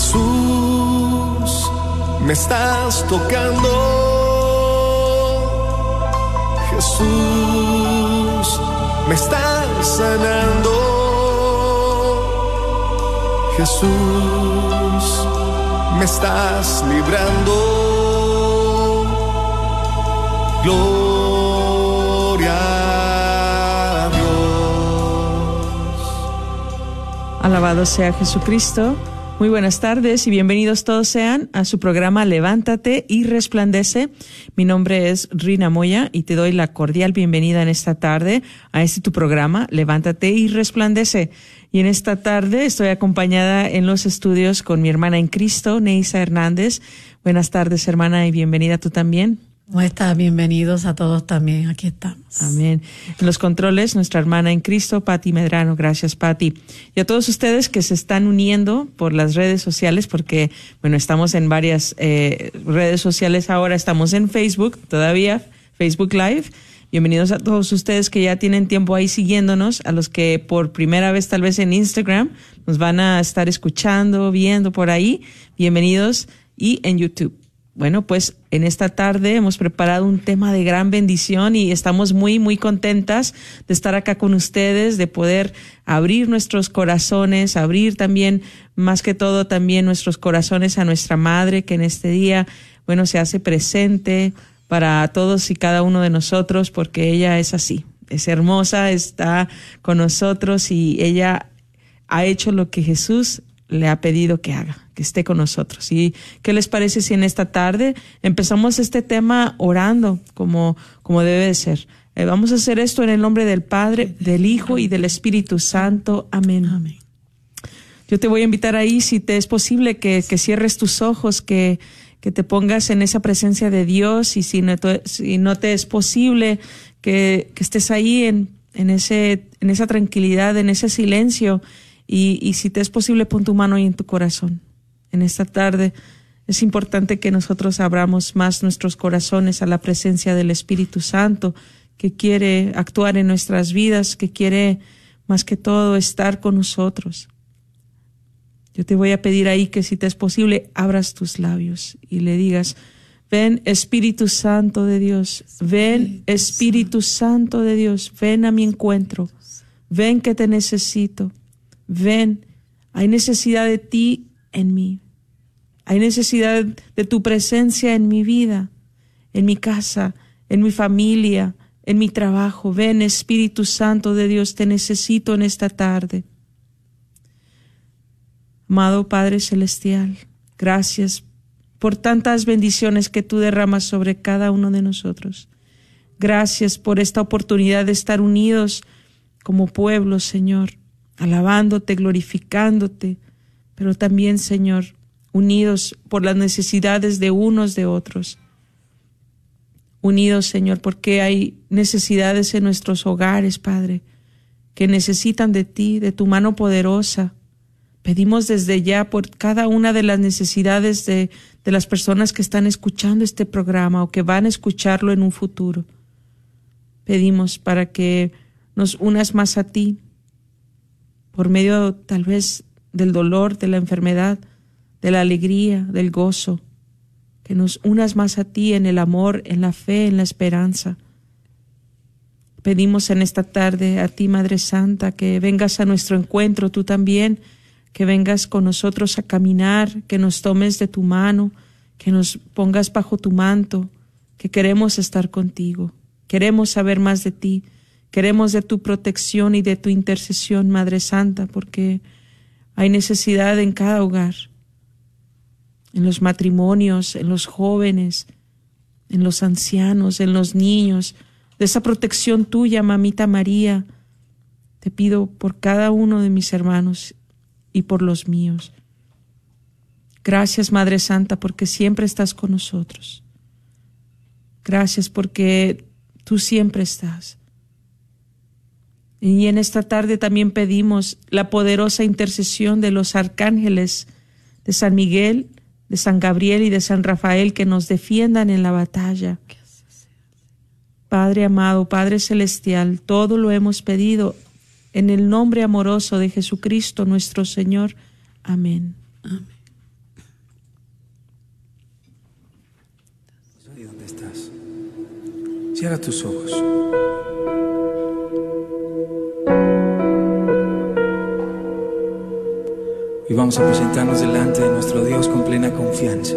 Jesús, me estás tocando. Jesús, me estás sanando. Jesús, me estás librando. Gloria a Dios. Alabado sea Jesucristo. Muy buenas tardes y bienvenidos todos sean a su programa Levántate y Resplandece. Mi nombre es Rina Moya y te doy la cordial bienvenida en esta tarde a este tu programa Levántate y Resplandece. Y en esta tarde estoy acompañada en los estudios con mi hermana en Cristo, Neisa Hernández. Buenas tardes, hermana, y bienvenida tú también. ¿Cómo? Bienvenidos a todos también. Aquí estamos. Amén. En los controles, nuestra hermana en Cristo, Patti Medrano. Gracias, Patti. Y a todos ustedes que se están uniendo por las redes sociales, porque, bueno, estamos en varias eh, redes sociales ahora. Estamos en Facebook todavía, Facebook Live. Bienvenidos a todos ustedes que ya tienen tiempo ahí siguiéndonos, a los que por primera vez tal vez en Instagram nos van a estar escuchando, viendo por ahí. Bienvenidos y en YouTube. Bueno, pues en esta tarde hemos preparado un tema de gran bendición y estamos muy, muy contentas de estar acá con ustedes, de poder abrir nuestros corazones, abrir también, más que todo, también nuestros corazones a nuestra madre, que en este día, bueno, se hace presente para todos y cada uno de nosotros, porque ella es así, es hermosa, está con nosotros y ella ha hecho lo que Jesús le ha pedido que haga, que esté con nosotros. ¿Y qué les parece si en esta tarde empezamos este tema orando como, como debe de ser? Eh, vamos a hacer esto en el nombre del Padre, del Hijo y del Espíritu Santo. Amén. Amén. Yo te voy a invitar ahí, si te es posible, que, que cierres tus ojos, que, que te pongas en esa presencia de Dios y si no, si no te es posible, que, que estés ahí en, en, ese, en esa tranquilidad, en ese silencio y, si te es posible, pon tu mano ahí en tu corazón. En esta tarde es importante que nosotros abramos más nuestros corazones a la presencia del Espíritu Santo, que quiere actuar en nuestras vidas, que quiere más que todo estar con nosotros. Yo te voy a pedir ahí que si te es posible, abras tus labios y le digas, ven Espíritu Santo de Dios, ven Espíritu Santo de Dios, ven a mi encuentro, ven que te necesito ven, hay necesidad de ti en mí. Hay necesidad de tu presencia en mi vida, en mi casa, en mi familia, en mi trabajo. Ven, Espíritu Santo de Dios, te necesito en esta tarde. Amado Padre Celestial, gracias por tantas bendiciones que tú derramas sobre cada uno de nosotros. Gracias por esta oportunidad de estar unidos como pueblo, Señor alabándote, glorificándote, pero también, Señor, unidos por las necesidades de unos de otros. Unidos, Señor, porque hay necesidades en nuestros hogares, Padre, que necesitan de ti, de tu mano poderosa. Pedimos desde ya por cada una de las necesidades de, de las personas que están escuchando este programa o que van a escucharlo en un futuro. Pedimos para que nos unas más a ti, por medio tal vez del dolor, de la enfermedad, de la alegría, del gozo, que nos unas más a ti en el amor, en la fe, en la esperanza. Pedimos en esta tarde a ti, Madre Santa, que vengas a nuestro encuentro, tú también, que vengas con nosotros a caminar, que nos tomes de tu mano, que nos pongas bajo tu manto, que queremos estar contigo, queremos saber más de ti, queremos de tu protección y de tu intercesión, Madre Santa, porque hay necesidad en cada hogar, en los matrimonios, en los jóvenes, en los ancianos, en los niños, de esa protección tuya, mamita María. Te pido por cada uno de mis hermanos y por los míos. Gracias, Madre Santa, porque siempre estás con nosotros. Gracias porque tú siempre estás. Y en esta tarde también pedimos la poderosa intercesión de los arcángeles de San Miguel, de San Gabriel y de San Rafael que nos defiendan en la batalla. Padre amado, Padre celestial, todo lo hemos pedido en el nombre amoroso de Jesucristo nuestro Señor. Amén. Amén. ¿Dónde estás? Cierra tus ojos. Y vamos a presentarnos delante de nuestro Dios con plena confianza.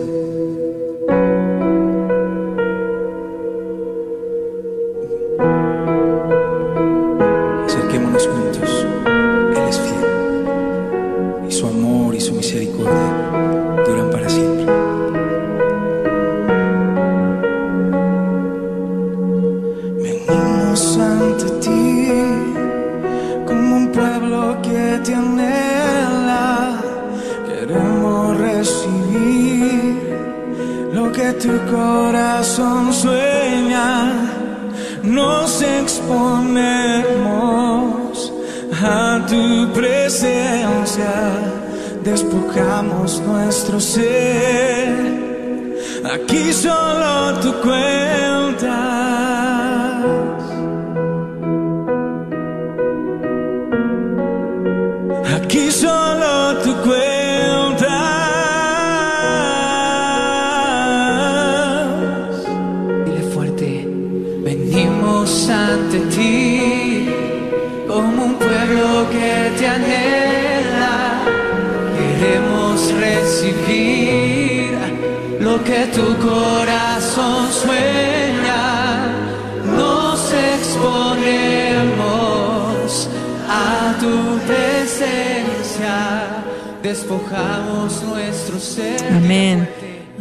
Despojamos nuestro ser. Amén.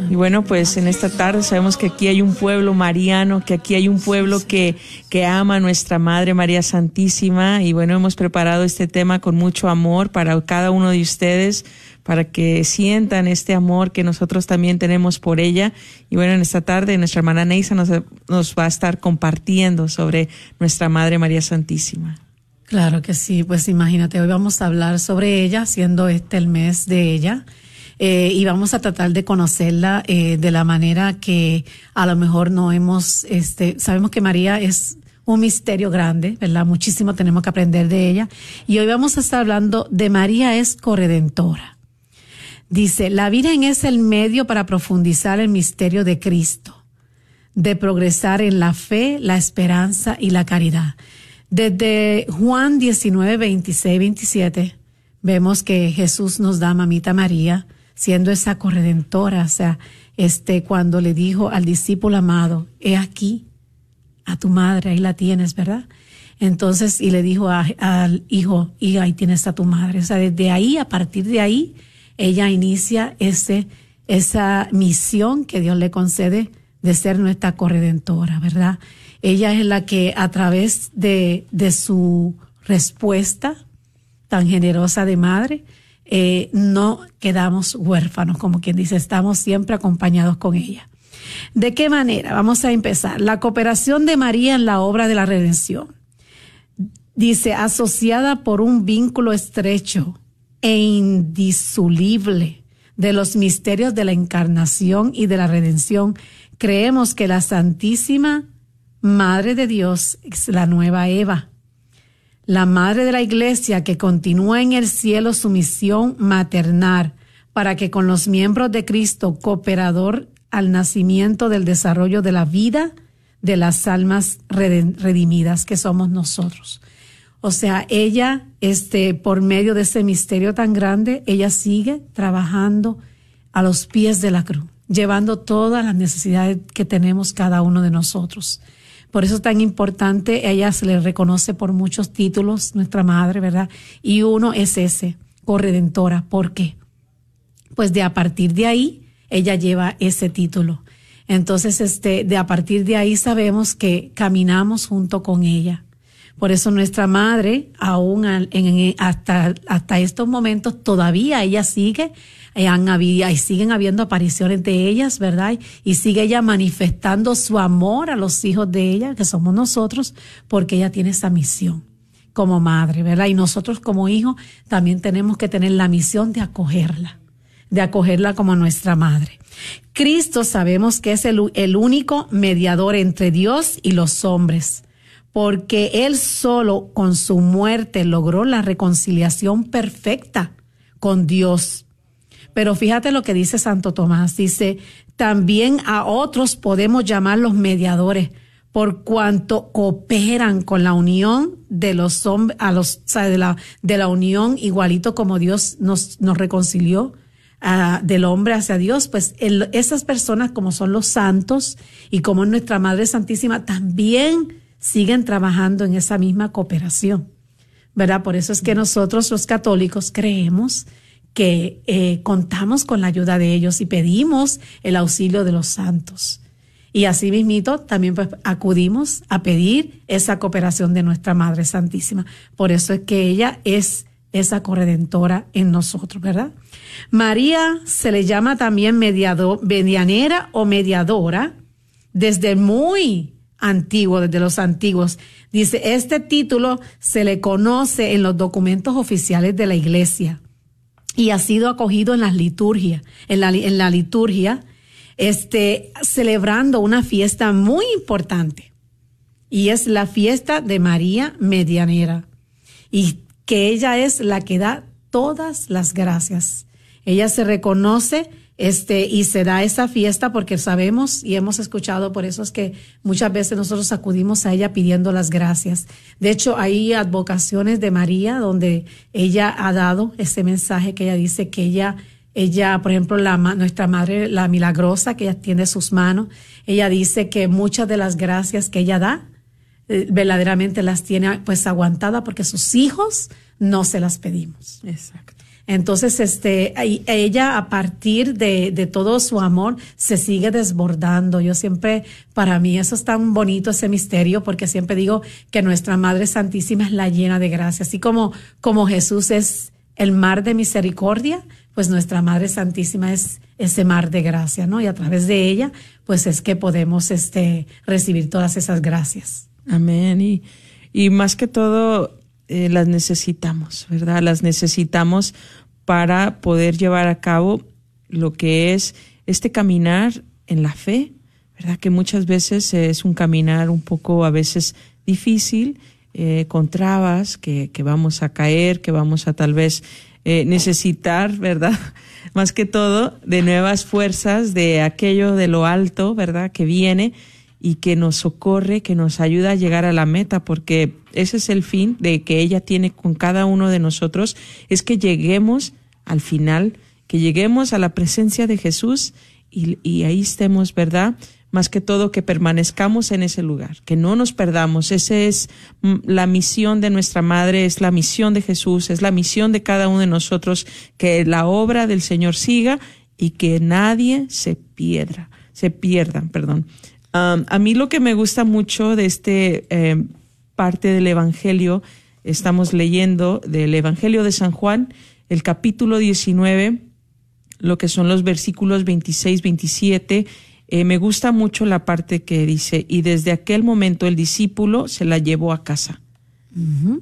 Y bueno, pues en esta tarde sabemos que aquí hay un pueblo mariano, que aquí hay un pueblo que, que ama a nuestra Madre María Santísima. Y bueno, hemos preparado este tema con mucho amor para cada uno de ustedes, para que sientan este amor que nosotros también tenemos por ella. Y bueno, en esta tarde nuestra hermana Neisa nos, va a estar compartiendo sobre nuestra Madre María Santísima. Claro que sí, pues imagínate, hoy vamos a hablar sobre ella, siendo este el mes de ella. Eh, y vamos a tratar de conocerla eh, de la manera que a lo mejor no hemos, este, sabemos que María es un misterio grande, ¿verdad? Muchísimo tenemos que aprender de ella. Y hoy vamos a estar hablando de María es corredentora. Dice, la Virgen es el medio para profundizar el misterio de Cristo, de progresar en la fe, la esperanza y la caridad. Desde Juan 19, 26, 27, vemos que Jesús nos da a mamita María, siendo esa corredentora, o sea, este, cuando le dijo al discípulo amado, he aquí a tu madre, ahí la tienes, ¿verdad? Entonces, y le dijo al hijo, y ahí tienes a tu madre. O sea, desde ahí, a partir de ahí, ella inicia ese, esa misión que Dios le concede de ser nuestra corredentora, ¿verdad? Ella es la que a través de, de su respuesta tan generosa de madre, eh, no quedamos huérfanos, como quien dice, estamos siempre acompañados con ella. ¿De qué manera? Vamos a empezar. La cooperación de María en la obra de la redención. Dice, asociada por un vínculo estrecho e indisoluble de los misterios de la encarnación y de la redención, creemos que la Santísima Madre de Dios es la nueva Eva, la Madre de la Iglesia que continúa en el cielo su misión maternal para que con los miembros de Cristo, cooperador al nacimiento del desarrollo de la vida de las almas redimidas que somos nosotros. O sea, ella, este, por medio de ese misterio tan grande, ella sigue trabajando a los pies de la cruz, llevando todas las necesidades que tenemos cada uno de nosotros. Por eso es tan importante, ella se le reconoce por muchos títulos, nuestra madre, ¿verdad? Y uno es ese, corredentora. ¿Por qué? Pues de a partir de ahí, ella lleva ese título. Entonces, este, de a partir de ahí sabemos que caminamos junto con ella. Por eso nuestra madre, aún en, hasta, hasta estos momentos, todavía ella sigue, eh, han habido, y siguen habiendo apariciones de ellas, ¿verdad? Y sigue ella manifestando su amor a los hijos de ella, que somos nosotros, porque ella tiene esa misión como madre, ¿verdad? Y nosotros como hijos también tenemos que tener la misión de acogerla, de acogerla como nuestra madre. Cristo sabemos que es el, el único mediador entre Dios y los hombres porque Él solo con su muerte logró la reconciliación perfecta con Dios. Pero fíjate lo que dice Santo Tomás, dice, también a otros podemos llamar los mediadores por cuanto cooperan con la unión de los hombres, a los, de la, de la unión igualito como Dios nos, nos reconcilió uh, del hombre hacia Dios, pues esas personas como son los santos y como nuestra Madre Santísima también siguen trabajando en esa misma cooperación, ¿verdad? Por eso es que nosotros los católicos creemos que eh, contamos con la ayuda de ellos y pedimos el auxilio de los santos. Y así mismito también pues acudimos a pedir esa cooperación de nuestra Madre Santísima. Por eso es que ella es esa corredentora en nosotros, ¿verdad? María se le llama también mediador, medianera o mediadora desde muy antiguo, desde los antiguos. Dice, este título se le conoce en los documentos oficiales de la iglesia y ha sido acogido en las liturgias, en la, en la liturgia, este, celebrando una fiesta muy importante. Y es la fiesta de María Medianera. Y que ella es la que da todas las gracias. Ella se reconoce este, y se da esa fiesta porque sabemos y hemos escuchado, por eso es que muchas veces nosotros acudimos a ella pidiendo las gracias. De hecho, hay advocaciones de María donde ella ha dado ese mensaje que ella dice que ella, ella, por ejemplo, la, nuestra madre, la milagrosa, que ella tiene sus manos, ella dice que muchas de las gracias que ella da, eh, verdaderamente las tiene pues aguantada porque sus hijos no se las pedimos. Exacto. Entonces, este, ella a partir de, todo su amor se sigue desbordando. Yo siempre, para mí eso es tan bonito ese misterio porque siempre digo que nuestra Madre Santísima es la llena de gracia. Así como, como Jesús es el mar de misericordia, pues nuestra Madre Santísima es ese mar de gracia, ¿no? Y a través de ella, pues es que podemos, este, recibir todas esas gracias. Amén. Y, y más que todo, eh, las necesitamos, ¿verdad? Las necesitamos para poder llevar a cabo lo que es este caminar en la fe, ¿verdad? Que muchas veces es un caminar un poco a veces difícil, eh, con trabas, que, que, vamos a caer, que vamos a tal vez eh, necesitar, ¿verdad? Más que todo, de nuevas fuerzas, de aquello de lo alto, ¿verdad? Que viene y que nos socorre, que nos ayuda a llegar a la meta, porque ese es el fin de que ella tiene con cada uno de nosotros, es que lleguemos al final, que lleguemos a la presencia de Jesús y, ahí estemos, ¿verdad? Más que todo que permanezcamos en ese lugar, que no nos perdamos. Esa es mm, la misión de nuestra Madre, es la misión de Jesús, es la misión de cada uno de nosotros, que la obra del Señor siga y que nadie se pierda, se pierda, perdón a mí lo que me gusta mucho de este eh, parte del Evangelio, estamos leyendo del Evangelio de San Juan, el capítulo 19, lo que son los versículos 26, 27. Eh, me gusta mucho la parte que dice, y desde aquel momento el discípulo se la llevó a casa.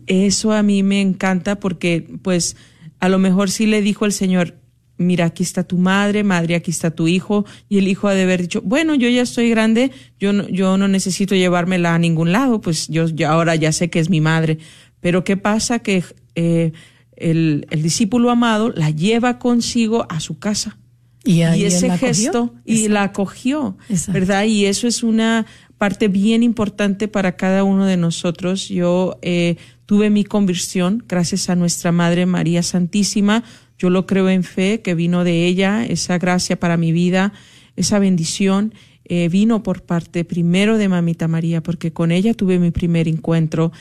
Eso a mí me encanta porque, pues, a lo mejor sí le dijo el Señor, mira, aquí está tu madre, madre, aquí está tu hijo, y el hijo ha de haber dicho, bueno, yo ya estoy grande, yo no, yo no necesito llevármela a ningún lado, pues yo, ahora ya sé que es mi madre. Pero ¿qué pasa? Que eh, el, el, discípulo amado la lleva consigo a su casa. Y, ese gesto, y la acogió, ¿verdad? Y eso es una parte bien importante para cada uno de nosotros. Yo eh, tuve mi conversión gracias a nuestra Madre María Santísima, yo lo creo en fe, que vino de ella, esa gracia para mi vida. esa bendición eh, vino por parte primero de Mamita María, porque con ella tuve mi primer encuentro.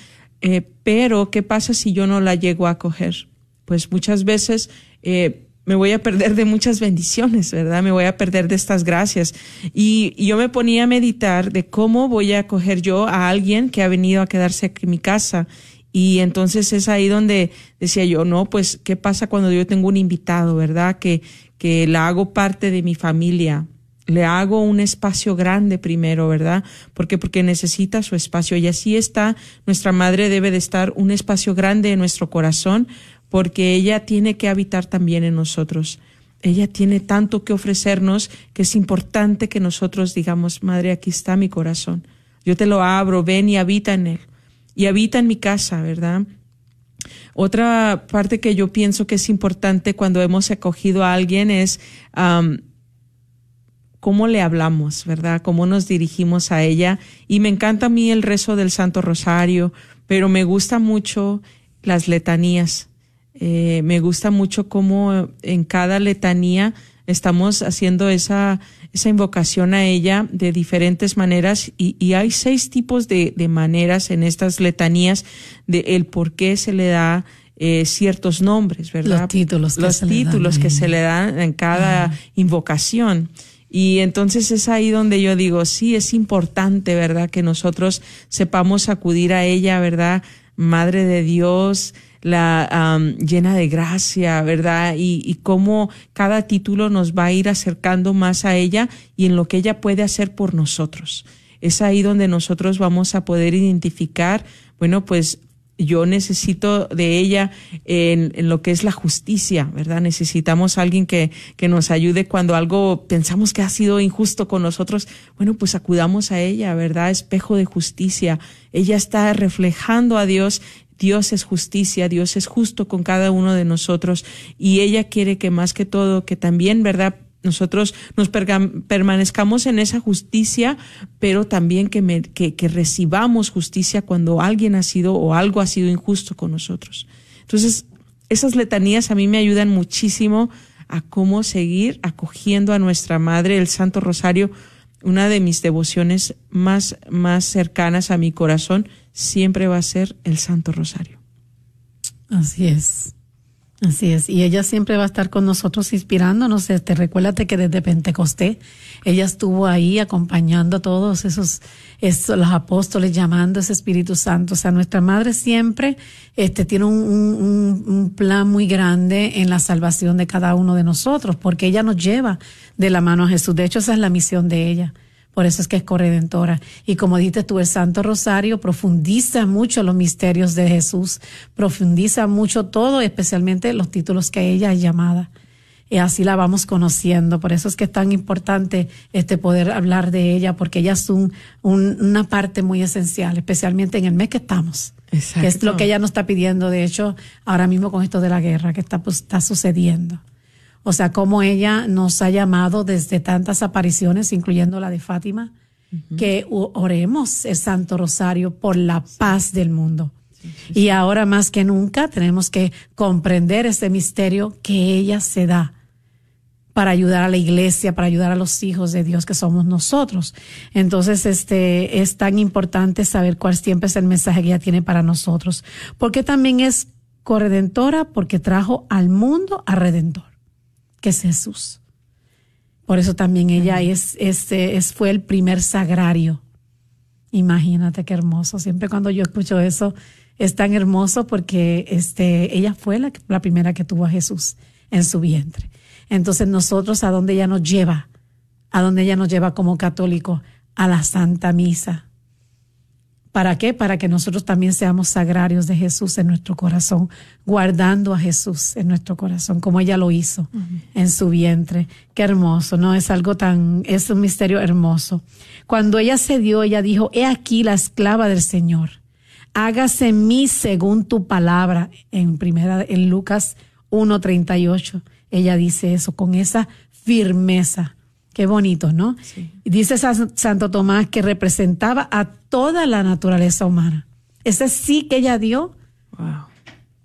Eh, pero, ¿qué pasa si yo no la llego a coger? Pues muchas veces eh, me voy a perder de muchas bendiciones, ¿verdad? Me voy a perder de estas gracias. Y, yo me ponía a meditar de cómo voy a coger yo a alguien que ha venido a quedarse en mi casa. Y entonces es ahí donde decía yo, no, pues, ¿qué pasa cuando yo tengo un invitado, verdad? Que, que la hago parte de mi familia. Le hago un espacio grande primero, ¿verdad? Porque porque necesita su espacio y así está nuestra madre debe de estar un espacio grande en nuestro corazón porque ella tiene que habitar también en nosotros. Ella tiene tanto que ofrecernos que es importante que nosotros digamos, Madre, aquí está mi corazón. Yo te lo abro, ven y habita en él. Y habita en mi casa, ¿verdad? Otra parte que yo pienso que es importante cuando hemos acogido a alguien es cómo le hablamos, ¿verdad? Cómo nos dirigimos a ella. Y me encanta a mí el rezo del Santo Rosario, pero me gusta mucho las letanías. Eh, me gusta mucho cómo en cada letanía estamos haciendo esa, esa invocación a ella de diferentes maneras y, y hay seis tipos de, de, maneras en estas letanías de el por qué se le da eh, ciertos nombres, ¿verdad? Los títulos. Que Los se títulos que se le dan en cada ah. invocación. Y entonces es ahí donde yo digo, sí, es importante, ¿verdad? Que nosotros sepamos acudir a ella, ¿verdad? Madre de Dios, la llena de gracia, ¿verdad? Y, y cómo cada título nos va a ir acercando más a ella y en lo que ella puede hacer por nosotros. Es ahí donde nosotros vamos a poder identificar, bueno, pues yo necesito de ella en, lo que es la justicia, ¿verdad? Necesitamos a alguien que, que nos ayude cuando algo pensamos que ha sido injusto con nosotros. Bueno, pues acudamos a ella, ¿verdad? Espejo de justicia. Ella está reflejando a Dios Dios es justicia, Dios es justo con cada uno de nosotros y ella quiere que más que todo, que también, ¿verdad? Nosotros nos permanezcamos en esa justicia, pero también que, recibamos justicia cuando alguien ha sido o algo ha sido injusto con nosotros. Entonces, esas letanías a mí me ayudan muchísimo a cómo seguir acogiendo a nuestra Madre, el Santo Rosario, una de mis devociones más, más cercanas a mi corazón siempre va a ser el Santo Rosario. Así es. Así es, y ella siempre va a estar con nosotros inspirándonos. Te este, recuérdate que desde Pentecostés ella estuvo ahí acompañando a todos esos, esos, los apóstoles, llamando a ese Espíritu Santo. O sea, nuestra madre siempre este, tiene un, un plan muy grande en la salvación de cada uno de nosotros, porque ella nos lleva de la mano a Jesús. De hecho, esa es la misión de ella. Por eso es que es corredentora. Y como dices tú, el Santo Rosario profundiza mucho los misterios de Jesús, profundiza mucho todo, especialmente los títulos que ella es llamada. Y así la vamos conociendo. Por eso es que es tan importante este poder hablar de ella, porque ella es un, una parte muy esencial, especialmente en el mes que estamos. Exacto. Que es lo que ella nos está pidiendo, de hecho, ahora mismo con esto de la guerra que está, pues, está sucediendo. O sea, como ella nos ha llamado desde tantas apariciones, incluyendo la de Fátima, que oremos el Santo Rosario por la paz del mundo. y ahora más que nunca tenemos que comprender este misterio que ella se da para ayudar a la iglesia, para ayudar a los hijos de Dios que somos nosotros. Entonces, este, es tan importante saber cuál siempre es el mensaje que ella tiene para nosotros. Porque también es corredentora porque trajo al mundo a redentor que es Jesús. Por eso también ella es, es, fue el primer sagrario. Imagínate qué hermoso. Siempre cuando yo escucho eso, es tan hermoso porque este, ella fue la, la primera que tuvo a Jesús en su vientre. Entonces nosotros, ¿a dónde ella nos lleva? ¿A dónde ella nos lleva como católico? A la Santa Misa. ¿Para qué? Para que nosotros también seamos sagrarios de Jesús en nuestro corazón, guardando a Jesús en nuestro corazón, como ella lo hizo en su vientre. Qué hermoso, ¿no? Es algo tan, es un misterio hermoso. Cuando ella se dio, ella dijo, he aquí la esclava del Señor. Hágase en mí según tu palabra. En primera, en Lucas 1.38, ella dice eso con esa firmeza Qué bonito, ¿no? Dice Santo Tomás que representaba a toda la naturaleza humana. Ese sí que ella dio,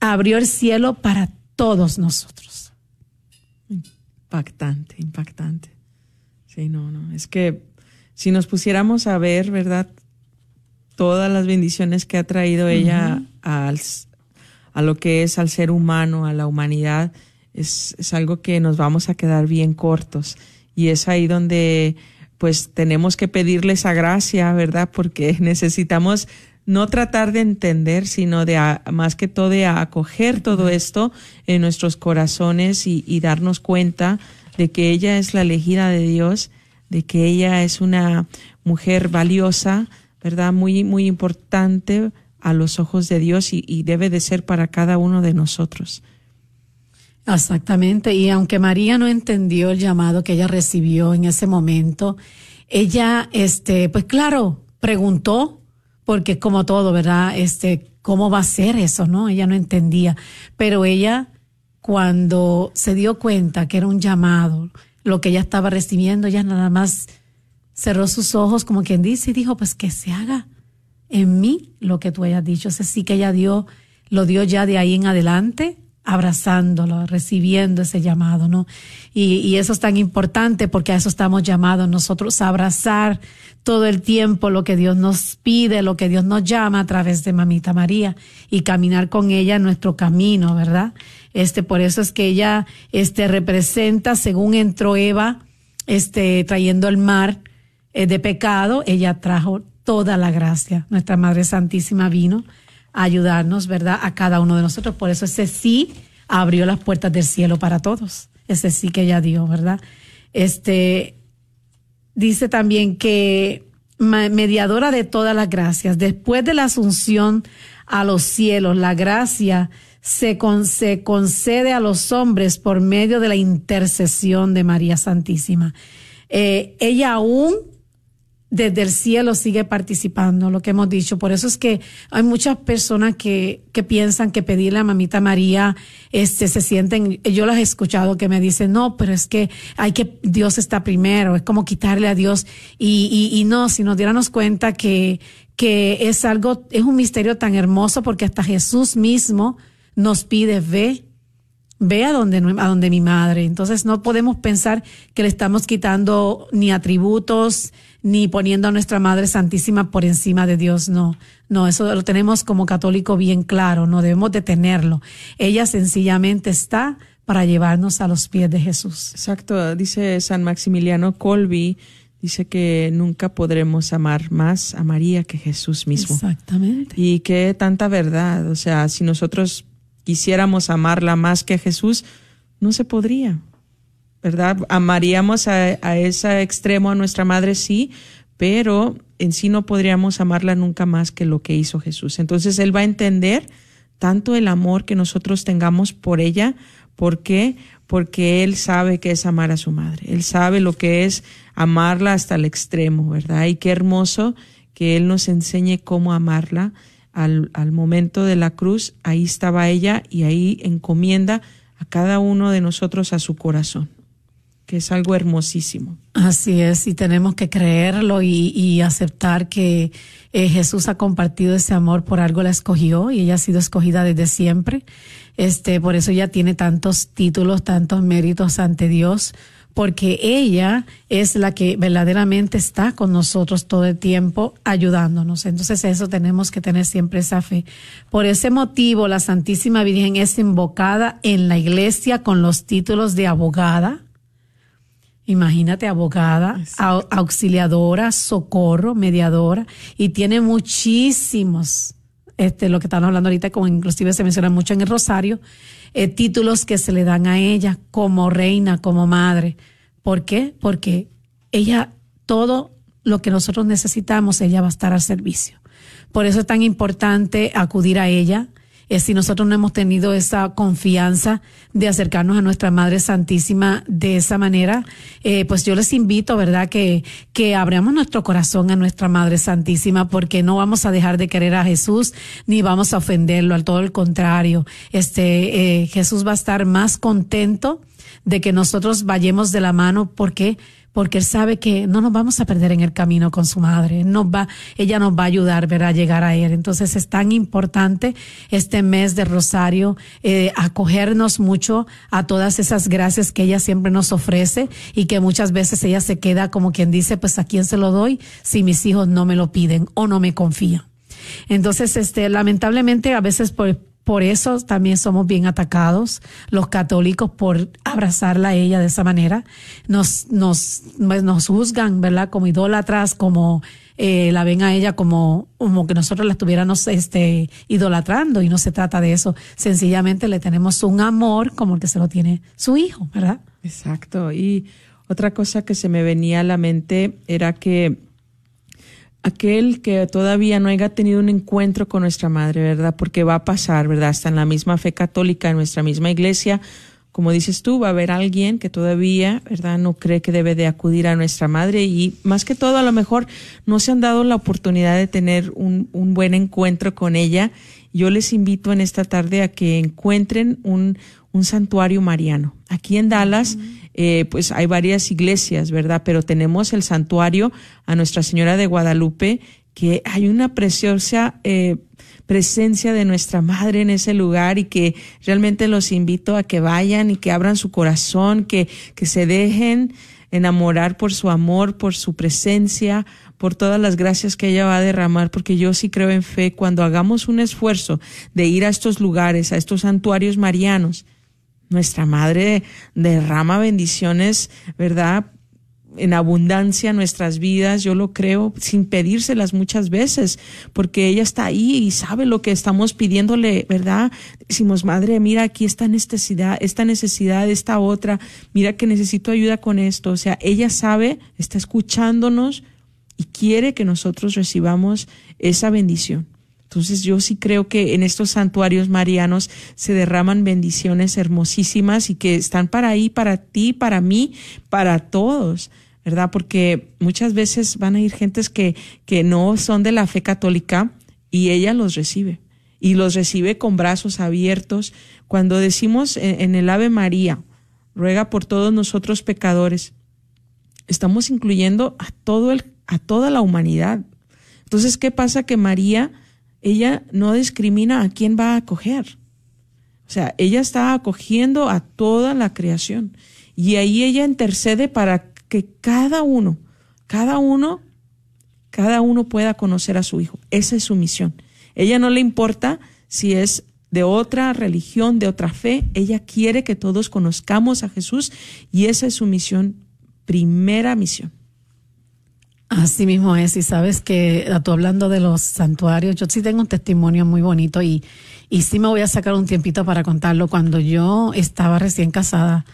abrió el cielo para todos nosotros. Impactante, impactante. Sí, no, no. Es que si nos pusiéramos a ver, ¿verdad? Todas las bendiciones que ha traído ella al, a lo que es al ser humano, a la humanidad, es, es algo que nos vamos a quedar bien cortos. Y es ahí donde pues tenemos que pedirle esa gracia, ¿verdad? Porque necesitamos no tratar de entender, sino de más que todo de acoger todo esto en nuestros corazones y, y, darnos cuenta de que ella es la elegida de Dios, de que ella es una mujer valiosa, ¿verdad? Muy, muy importante a los ojos de Dios y, y debe de ser para cada uno de nosotros. Exactamente. Y aunque María no entendió el llamado que ella recibió en ese momento, ella, este, pues claro, preguntó, porque como todo, ¿verdad? Este, ¿cómo va a ser eso? No, ella no entendía. Pero ella, cuando se dio cuenta que era un llamado, lo que ella estaba recibiendo, ella nada más cerró sus ojos, como quien dice, y dijo, pues que se haga en mí lo que tú hayas dicho. Es sí que ella dio, lo dio ya de ahí en adelante, abrazándolo, recibiendo ese llamado, ¿no? Y, y, eso es tan importante porque a eso estamos llamados nosotros a abrazar todo el tiempo lo que Dios nos pide, lo que Dios nos llama a través de Mamita María y caminar con ella en nuestro camino, ¿verdad? Este, por eso es que ella, este, representa, según entró Eva, este, trayendo el mar eh, de pecado, ella trajo toda la gracia. Nuestra Madre Santísima vino ayudarnos, ¿verdad? A cada uno de nosotros. Por eso ese sí abrió las puertas del cielo para todos. Ese sí que ella dio, ¿verdad? Este dice también que mediadora de todas las gracias, después de la asunción a los cielos, la gracia se, con, se concede a los hombres por medio de la intercesión de María Santísima. Eh, ella aún desde el cielo sigue participando, lo que hemos dicho. Por eso es que hay muchas personas que, que piensan que pedirle a mamita María, este, se sienten, yo las he escuchado que me dicen, no, pero es que hay que, Dios está primero, es como quitarle a Dios. Y, y, y no, si nos diéramos cuenta que, que es algo, es un misterio tan hermoso porque hasta Jesús mismo nos pide, ve, ve a donde, a donde mi madre. Entonces no podemos pensar que le estamos quitando ni atributos, ni poniendo a nuestra Madre Santísima por encima de Dios, no. No, eso lo tenemos como católico bien claro, no debemos de tenerlo. Ella sencillamente está para llevarnos a los pies de Jesús. Exacto, dice San Maximiliano Colby, dice que nunca podremos amar más a María que Jesús mismo. Exactamente. Y qué tanta verdad, o sea, si nosotros quisiéramos amarla más que Jesús, no se podría. ¿Verdad? Amaríamos a, ese extremo a nuestra madre, sí, pero en sí no podríamos amarla nunca más que lo que hizo Jesús. Entonces Él va a entender tanto el amor que nosotros tengamos por ella. ¿Por qué? Porque Él sabe que es amar a su madre. Él sabe lo que es amarla hasta el extremo, ¿verdad? Y qué hermoso que Él nos enseñe cómo amarla. Al, al momento de la cruz, ahí estaba ella y ahí encomienda a cada uno de nosotros a su corazón que es algo hermosísimo. Así es, y tenemos que creerlo y, aceptar que eh, Jesús ha compartido ese amor, por algo la escogió y ella ha sido escogida desde siempre. Este, por eso ella tiene tantos títulos, tantos méritos ante Dios, porque ella es la que verdaderamente está con nosotros todo el tiempo ayudándonos. Entonces eso tenemos que tener siempre esa fe. Por ese motivo la Santísima Virgen es invocada en la iglesia con los títulos de abogada, Imagínate, abogada, au, auxiliadora, socorro, mediadora, y tiene muchísimos, este, lo que están hablando ahorita, como inclusive se menciona mucho en el Rosario, eh, títulos que se le dan a ella como reina, como madre. ¿Por qué? Porque ella, todo lo que nosotros necesitamos, ella va a estar al servicio. Por eso es tan importante acudir a ella, si nosotros no hemos tenido esa confianza de acercarnos a nuestra Madre Santísima de esa manera, eh, pues yo les invito, ¿verdad?, que, que abramos nuestro corazón a nuestra Madre Santísima porque no vamos a dejar de querer a Jesús ni vamos a ofenderlo, al todo el contrario. Este, eh, Jesús va a estar más contento de que nosotros vayamos de la mano porque porque él sabe que no nos vamos a perder en el camino con su madre, nos va, ella nos va a ayudar ¿verdad? a llegar a él. Entonces es tan importante este mes de Rosario eh, acogernos mucho a todas esas gracias que ella siempre nos ofrece y que muchas veces ella se queda como quien dice, pues a quién se lo doy si mis hijos no me lo piden o no me confían. Entonces, este, lamentablemente a veces por por eso también somos bien atacados los católicos por abrazarla a ella de esa manera. Nos, nos, pues, nos juzgan, ¿verdad? Como idólatras, como eh, la ven a ella como, como que nosotros la estuviéramos este, idolatrando y no se trata de eso. Sencillamente le tenemos un amor como el que se lo tiene su hijo, ¿verdad? Exacto. Y otra cosa que se me venía a la mente era que aquel que todavía no haya tenido un encuentro con nuestra madre, ¿verdad? Porque va a pasar, ¿verdad? Está en la misma fe católica, en nuestra misma iglesia. Como dices tú, va a haber alguien que todavía, ¿verdad? No cree que debe de acudir a nuestra madre y más que todo a lo mejor no se han dado la oportunidad de tener un, un buen encuentro con ella. Yo les invito en esta tarde a que encuentren un, un santuario mariano. Aquí en Dallas, eh, pues hay varias iglesias, ¿verdad? Pero tenemos el santuario a Nuestra Señora de Guadalupe, que hay una preciosa eh, presencia de nuestra Madre en ese lugar y que realmente los invito a que vayan y que abran su corazón, que, que se dejen enamorar por su amor, por su presencia, por todas las gracias que ella va a derramar, porque yo sí creo en fe, cuando hagamos un esfuerzo de ir a estos lugares, a estos santuarios marianos, nuestra Madre derrama bendiciones, ¿verdad? en abundancia nuestras vidas, yo lo creo, sin pedírselas muchas veces, porque ella está ahí y sabe lo que estamos pidiéndole, ¿verdad? Decimos, madre, mira aquí esta necesidad, esta necesidad, esta otra, mira que necesito ayuda con esto. O sea, ella sabe, está escuchándonos y quiere que nosotros recibamos esa bendición. Entonces yo sí creo que en estos santuarios marianos se derraman bendiciones hermosísimas y que están para ahí, para ti, para mí, para todos, ¿verdad? Porque muchas veces van a ir gentes que, que no son de la fe católica y ella los recibe y los recibe con brazos abiertos. Cuando decimos en, en el Ave María, ruega por todos nosotros pecadores, estamos incluyendo a todo el, a toda la humanidad. Entonces, ¿qué pasa? Que María ella no discrimina a quién va a acoger. O sea, ella está acogiendo a toda la creación. Y ahí ella intercede para que cada uno, cada uno, cada uno pueda conocer a su hijo. Esa es su misión. Ella no le importa si es de otra religión, de otra fe. Ella quiere que todos conozcamos a Jesús y esa es su misión, primera misión. Así mismo es, y sabes que tú hablando de los santuarios, yo sí tengo un testimonio muy bonito y, y sí me voy a sacar un tiempito para contarlo. Cuando yo estaba recién casada,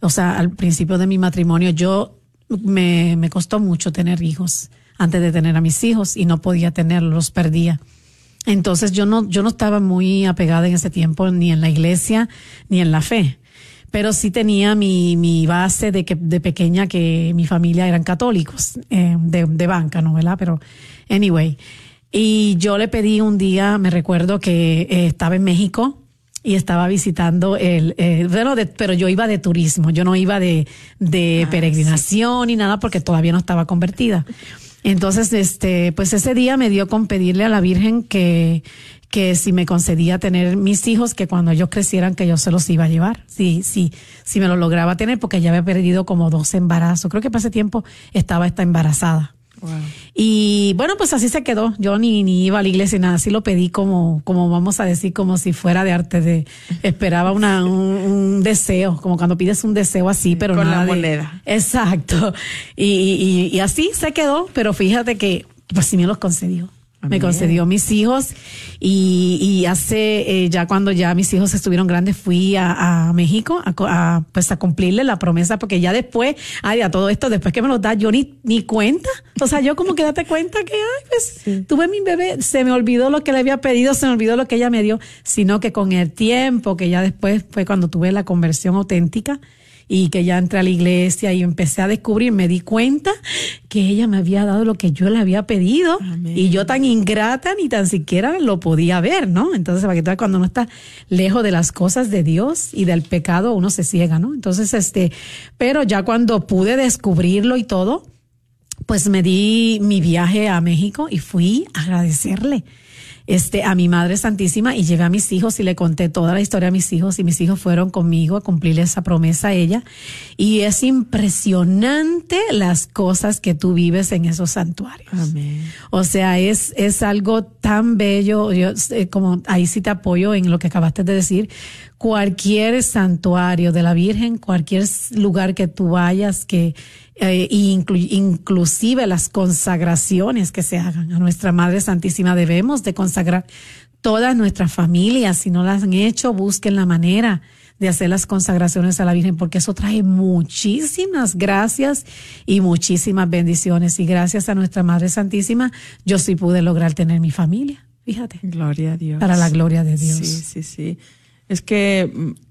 o sea, al principio de mi matrimonio, yo me, me costó mucho tener hijos antes de tener a mis hijos y no podía tenerlos, los perdía. Entonces yo no, yo no estaba muy apegada en ese tiempo ni en la iglesia ni en la fe pero sí tenía mi, mi base de que de pequeña que mi familia eran católicos, eh, de, de banca, ¿no? ¿Verdad? Pero, anyway. Y yo le pedí un día, me recuerdo que eh, estaba en México y estaba visitando el, eh, bueno, de, pero yo iba de turismo, yo no iba de, de ah, peregrinación ni nada porque todavía no estaba convertida. Entonces, este, pues ese día me dio con pedirle a la Virgen que, que si me concedía tener mis hijos, que cuando ellos crecieran, que yo se los iba a llevar. Sí, sí, si me lo lograba tener, porque ya había perdido como dos embarazos. Creo que para ese tiempo estaba esta embarazada. Y bueno, pues así se quedó. Yo ni, ni iba a la iglesia ni nada. Así lo pedí como, como vamos a decir, como si fuera de arte. De, esperaba una, un, deseo, como cuando pides un deseo así, pero Con nada la moneda. exacto. Y, y, y así se quedó, pero fíjate que, pues sí me los concedió. Me concedió mis hijos y, y hace eh, ya cuando ya mis hijos estuvieron grandes fui a, a México a, a, pues a cumplirle la promesa porque ya después ay a todo esto después que me los da yo ni ni cuenta o sea yo como que date cuenta que ay pues sí. tuve mi bebé se me olvidó lo que le había pedido se me olvidó lo que ella me dio sino que con el tiempo que ya después fue cuando tuve la conversión auténtica y que ya entré a la iglesia y empecé a descubrir, me di cuenta que ella me había dado lo que yo le había pedido y yo tan ingrata ni tan siquiera lo podía ver, ¿no? Entonces, para que cuando uno está lejos de las cosas de Dios y del pecado, uno se ciega, ¿no? Entonces, este, pero ya cuando pude descubrirlo y todo, pues me di mi viaje a México y fui a agradecerle este, a mi Madre Santísima y llevé a mis hijos y le conté toda la historia a mis hijos y mis hijos fueron conmigo a cumplir esa promesa a ella. Y es impresionante las cosas que tú vives en esos santuarios. Amén. O sea, es, es algo tan bello. Yo, eh, como ahí sí te apoyo en lo que acabaste de decir. Cualquier santuario de la Virgen, cualquier lugar que tú vayas, que eh, inclusive las consagraciones que se hagan a nuestra Madre Santísima. Debemos de consagrar todas nuestras familias. Si no las han hecho, busquen la manera de hacer las consagraciones a la Virgen, porque eso trae muchísimas gracias y muchísimas bendiciones. Y gracias a nuestra Madre Santísima, yo sí pude lograr tener mi familia. Fíjate. Gloria a Dios. Para la gloria de Dios. Sí, sí, sí. Es que mm,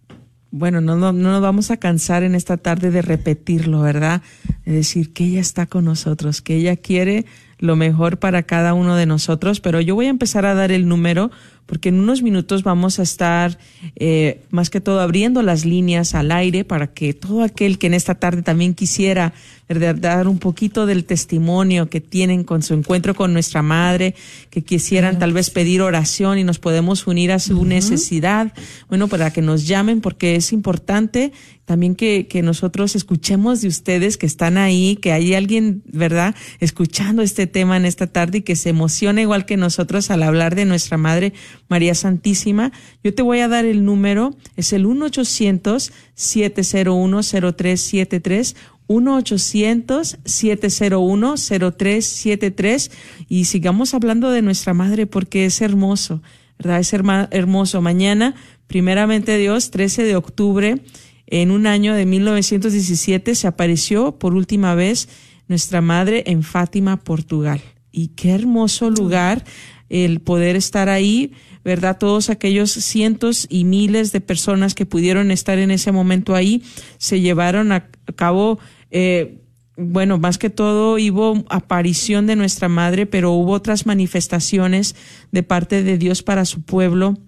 bueno, no, no, no, nos vamos a cansar en esta tarde de repetirlo, ¿verdad? De decir que ella está con nosotros, que ella quiere lo mejor para cada uno de nosotros, pero yo voy a empezar a dar el número porque en unos minutos vamos a estar eh, más que todo abriendo las líneas al aire para que todo aquel que en esta tarde también quisiera dar un poquito del testimonio que tienen con su encuentro con nuestra madre, que quisieran tal vez pedir oración y nos podemos unir a su necesidad, bueno, para que nos llamen porque es importante también que, que nosotros escuchemos de ustedes que están ahí, que hay alguien, ¿verdad?, escuchando este tema en esta tarde y que se emociona igual que nosotros al hablar de nuestra Madre María Santísima. Yo te voy a dar el número, es el 1-800-701-0373. 1-800-701-0373 y sigamos hablando de nuestra madre porque es hermoso, ¿verdad? Es hermoso. Mañana, primeramente Dios, 13 de octubre, en un año de 1917 se apareció por última vez nuestra madre en Fátima, Portugal. Y qué hermoso lugar el poder estar ahí, ¿verdad? Todos aquellos cientos y miles de personas que pudieron estar en ese momento ahí se llevaron a cabo, eh, bueno, más que todo hubo aparición de nuestra madre, pero hubo otras manifestaciones de parte de Dios para su pueblo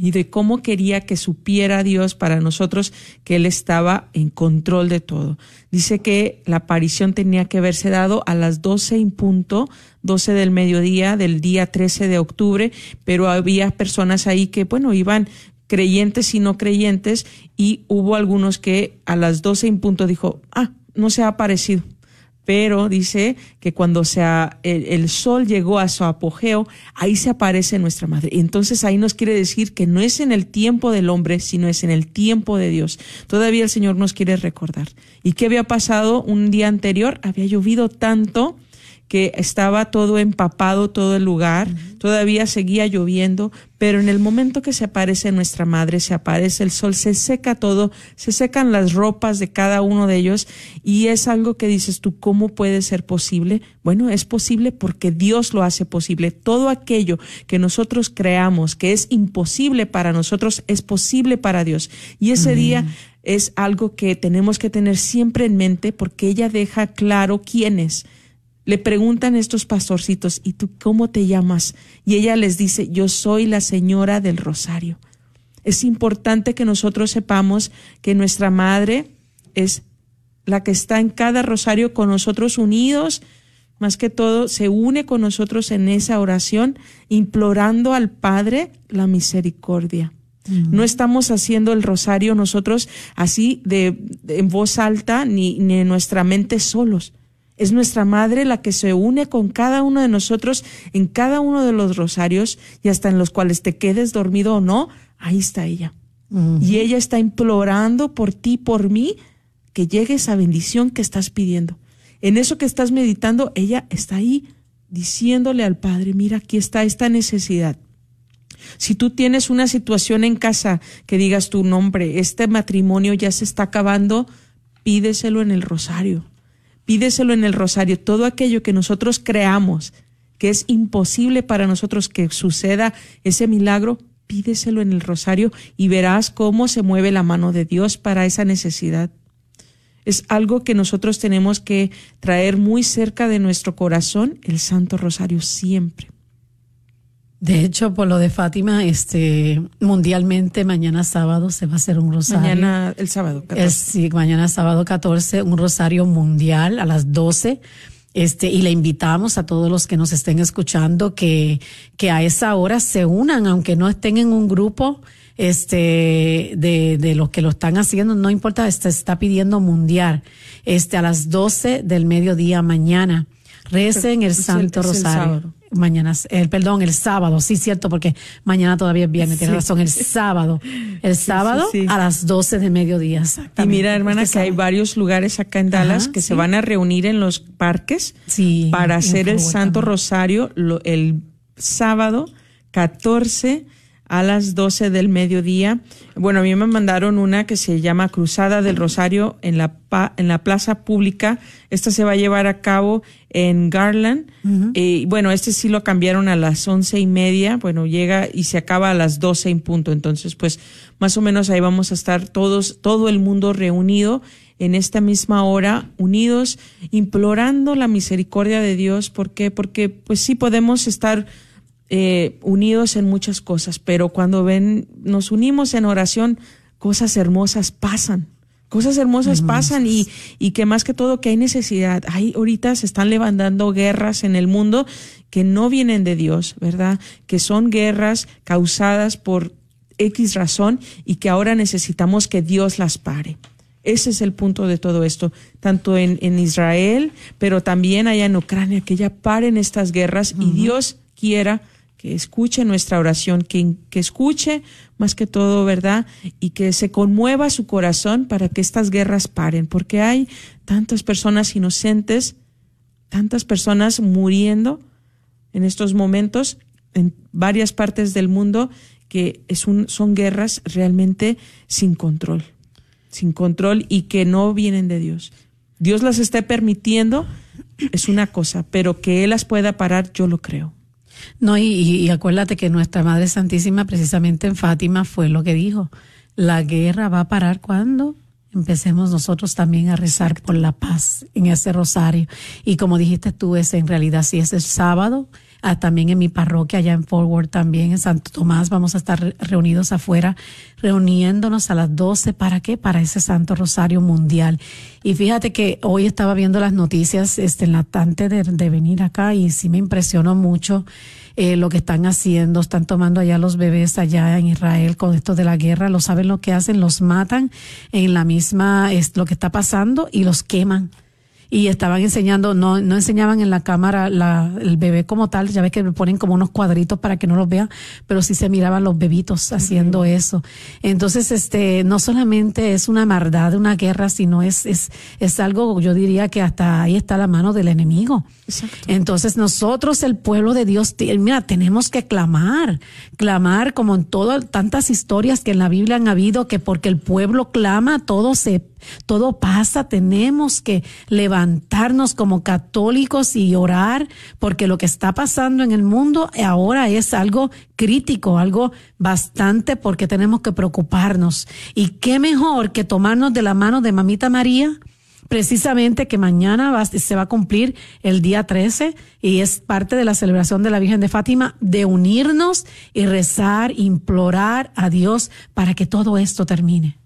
y de cómo quería que supiera Dios para nosotros que Él estaba en control de todo. Dice que la aparición tenía que haberse dado a las doce en punto, doce del mediodía del día 13 de octubre, pero había personas ahí que, bueno, iban creyentes y no creyentes y hubo algunos que a las doce en punto dijo, ah, no se ha aparecido pero dice que cuando sea el, sol llegó a su apogeo, ahí se aparece nuestra madre. Entonces ahí nos quiere decir que no es en el tiempo del hombre, sino es en el tiempo de Dios. Todavía el Señor nos quiere recordar. ¿Y qué había pasado un día anterior? Había llovido tanto que estaba todo empapado, todo el lugar, todavía seguía lloviendo, pero en el momento que se aparece nuestra madre, se aparece el sol, se seca todo, se secan las ropas de cada uno de ellos y es algo que dices tú, ¿cómo puede ser posible? Bueno, es posible porque Dios lo hace posible. Todo aquello que nosotros creamos que es imposible para nosotros es posible para Dios. Y ese día es algo que tenemos que tener siempre en mente porque ella deja claro quién es le preguntan estos pastorcitos, ¿y tú cómo te llamas? Y ella les dice, yo soy la señora del rosario. Es importante que nosotros sepamos que nuestra madre es la que está en cada rosario con nosotros unidos, más que todo se une con nosotros en esa oración, implorando al Padre la misericordia. No estamos haciendo el rosario nosotros así de, en voz alta ni, ni en nuestra mente solos. Es nuestra madre la que se une con cada uno de nosotros en cada uno de los rosarios y hasta en los cuales te quedes dormido o no, ahí está ella. Y ella está implorando por ti, por mí, que llegue esa bendición que estás pidiendo. En eso que estás meditando, ella está ahí diciéndole al Padre, mira, aquí está esta necesidad. Si tú tienes una situación en casa que digas tu nombre, este matrimonio ya se está acabando, pídeselo en el rosario pídeselo en el rosario, todo aquello que nosotros creamos que es imposible para nosotros que suceda ese milagro, pídeselo en el rosario y verás cómo se mueve la mano de Dios para esa necesidad. Es algo que nosotros tenemos que traer muy cerca de nuestro corazón, el Santo Rosario siempre. De hecho, por lo de Fátima, este, mundialmente mañana sábado se va a hacer un rosario. Mañana, el sábado. 14. Es, sí, mañana sábado 14, un rosario mundial a las 12. Este, y le invitamos a todos los que nos estén escuchando que, que a esa hora se unan, aunque no estén en un grupo, este, de, de los que lo están haciendo, no importa, se está pidiendo mundial, este, a las 12 del mediodía mañana. Recen el Santo Rosario. Mañana, el, perdón, el sábado, sí, cierto, porque mañana todavía es viernes, tiene razón, el sábado. El sábado sí. a las 12 de mediodía, Y mira, hermana, que hay varios lugares acá en Dallas Ajá, que se van a reunir en los parques para hacer el Santo también. Rosario lo- el sábado 14 a las 12 del mediodía. Bueno, a mí me mandaron una que se llama Cruzada del Rosario en la, pa- en la plaza pública. Esta se va a llevar a cabo en Garland. Eh, bueno, este sí lo cambiaron a las once y media. Bueno, llega y se acaba a las 12 en punto. Entonces, pues, más o menos ahí vamos a estar todos, todo el mundo reunido en esta misma hora, unidos, implorando la misericordia de Dios. ¿Por qué? Porque, pues sí podemos estar eh, unidos en muchas cosas, pero cuando ven, nos unimos en oración, cosas hermosas pasan. Cosas hermosas pasan y, y que más que todo que hay necesidad. Hay ahorita se están levantando guerras en el mundo que no vienen de Dios, ¿verdad? Que son guerras causadas por X razón y que ahora necesitamos que Dios las pare. Ese es el punto de todo esto, tanto en, en Israel, pero también allá en Ucrania, que ya paren estas guerras y Dios quiera que escuche nuestra oración, que, que escuche más que todo, ¿verdad? Y que se conmueva su corazón para que estas guerras paren, porque hay tantas personas inocentes, tantas personas muriendo en estos momentos en varias partes del mundo que es un, son guerras realmente sin control, sin control y que no vienen de Dios. Dios las esté permitiendo es una cosa, pero que Él las pueda parar, yo lo creo. No, y, y acuérdate que nuestra Madre Santísima, precisamente en Fátima, fue lo que dijo. La guerra va a parar cuando empecemos nosotros también a rezar por la paz en ese rosario. Y como dijiste tú, es en realidad sí es el sábado, ah, también en mi parroquia, allá en Forward, también en Santo Tomás, vamos a estar re- reunidos afuera, reuniéndonos a las 12. ¿Para qué? Para ese Santo Rosario Mundial. Y fíjate que hoy estaba viendo las noticias este, en la de, de venir acá y sí me impresionó mucho eh, lo que están haciendo, están tomando allá los bebés allá en Israel con esto de la guerra, lo saben lo que hacen, los matan en la misma, es lo que está pasando y los queman. Y estaban enseñando, no, no enseñaban en la cámara la, el bebé como tal, ya ves que le ponen como unos cuadritos para que no los vean, pero sí se miraban los bebitos haciendo eso. Entonces, este, no solamente es una maldad, una guerra, sino es, es, es algo, yo diría que hasta ahí está la mano del enemigo. Exacto. Entonces nosotros, el pueblo de Dios, mira, tenemos que clamar, clamar como en todas tantas historias que en la Biblia han habido, que porque el pueblo clama, todo se, todo pasa, tenemos que levantarnos como católicos y orar, porque lo que está pasando en el mundo ahora es algo crítico, algo bastante porque tenemos que preocuparnos. Y qué mejor que tomarnos de la mano de Mamita María, precisamente que mañana se va a cumplir el día 13 y es parte de la celebración de la Virgen de Fátima, de unirnos y rezar, implorar a Dios para que todo esto termine.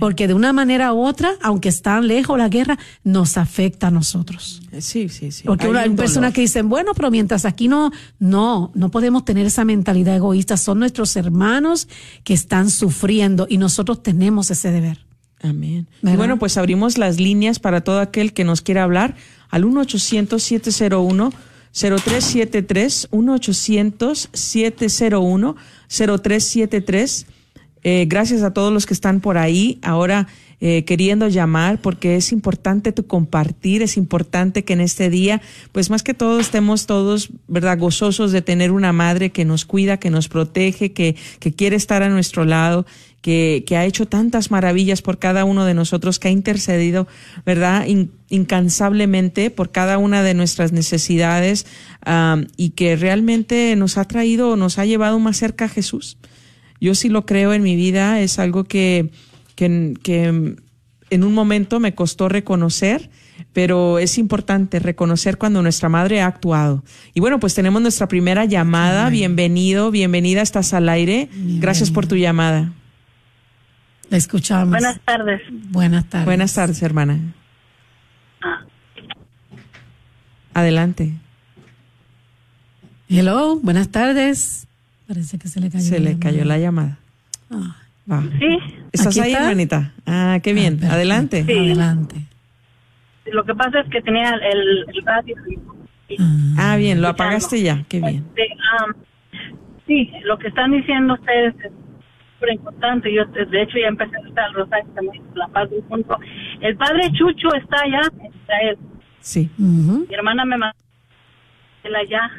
Porque de una manera u otra, aunque está lejos la guerra, nos afecta a nosotros. Eh, Sí, sí, sí. Porque Hay una- hay un personas que dicen, bueno, pero mientras aquí no, no, no podemos tener esa mentalidad egoísta. Son nuestros hermanos que están sufriendo y nosotros tenemos ese deber. Amén. Y bueno, pues abrimos las líneas para todo aquel que nos quiera hablar al 1-800-701-0373, 1-800-701-0373. Eh, gracias a todos los que están por ahí ahora eh, queriendo llamar porque es importante tu compartir, es importante que en este día, pues más que todo estemos todos, ¿verdad?, gozosos de tener una madre que nos cuida, que nos protege, que, que quiere estar a nuestro lado, que, que ha hecho tantas maravillas por cada uno de nosotros, que ha intercedido, ¿verdad?, In- incansablemente por cada una de nuestras necesidades am, y que realmente nos ha traído, nos ha llevado más cerca a Jesús. Yo sí lo creo en mi vida, es algo que, que, que en un momento me costó reconocer, pero es importante reconocer cuando nuestra madre ha actuado. Y bueno, pues tenemos nuestra primera llamada. Bienvenido, bienvenida, estás al aire. Gracias por tu llamada. La escuchamos. Buenas tardes. Buenas tardes. Buenas tardes, hermana. Ah, Adelante. Hello, buenas tardes. Parece que se le cayó. Se le cayó la llamada. Ah, Va. sí, ¿Estás ¿Aquí ahí, está? hermanita? Ah, qué bien. perfecto. Adelante. Sí. Adelante. lo que pasa es que tenía el, el radio. y- Ah, Ah, bien, lo apagaste ya. Qué bien. Este, am, sí, lo que están diciendo ustedes es súper importante. Yo, de hecho, ya empecé a estar rosario también, la paz del mundo. El padre Chucho está allá en Israel. Sí. ujú. Mi hermana me mandó él allá.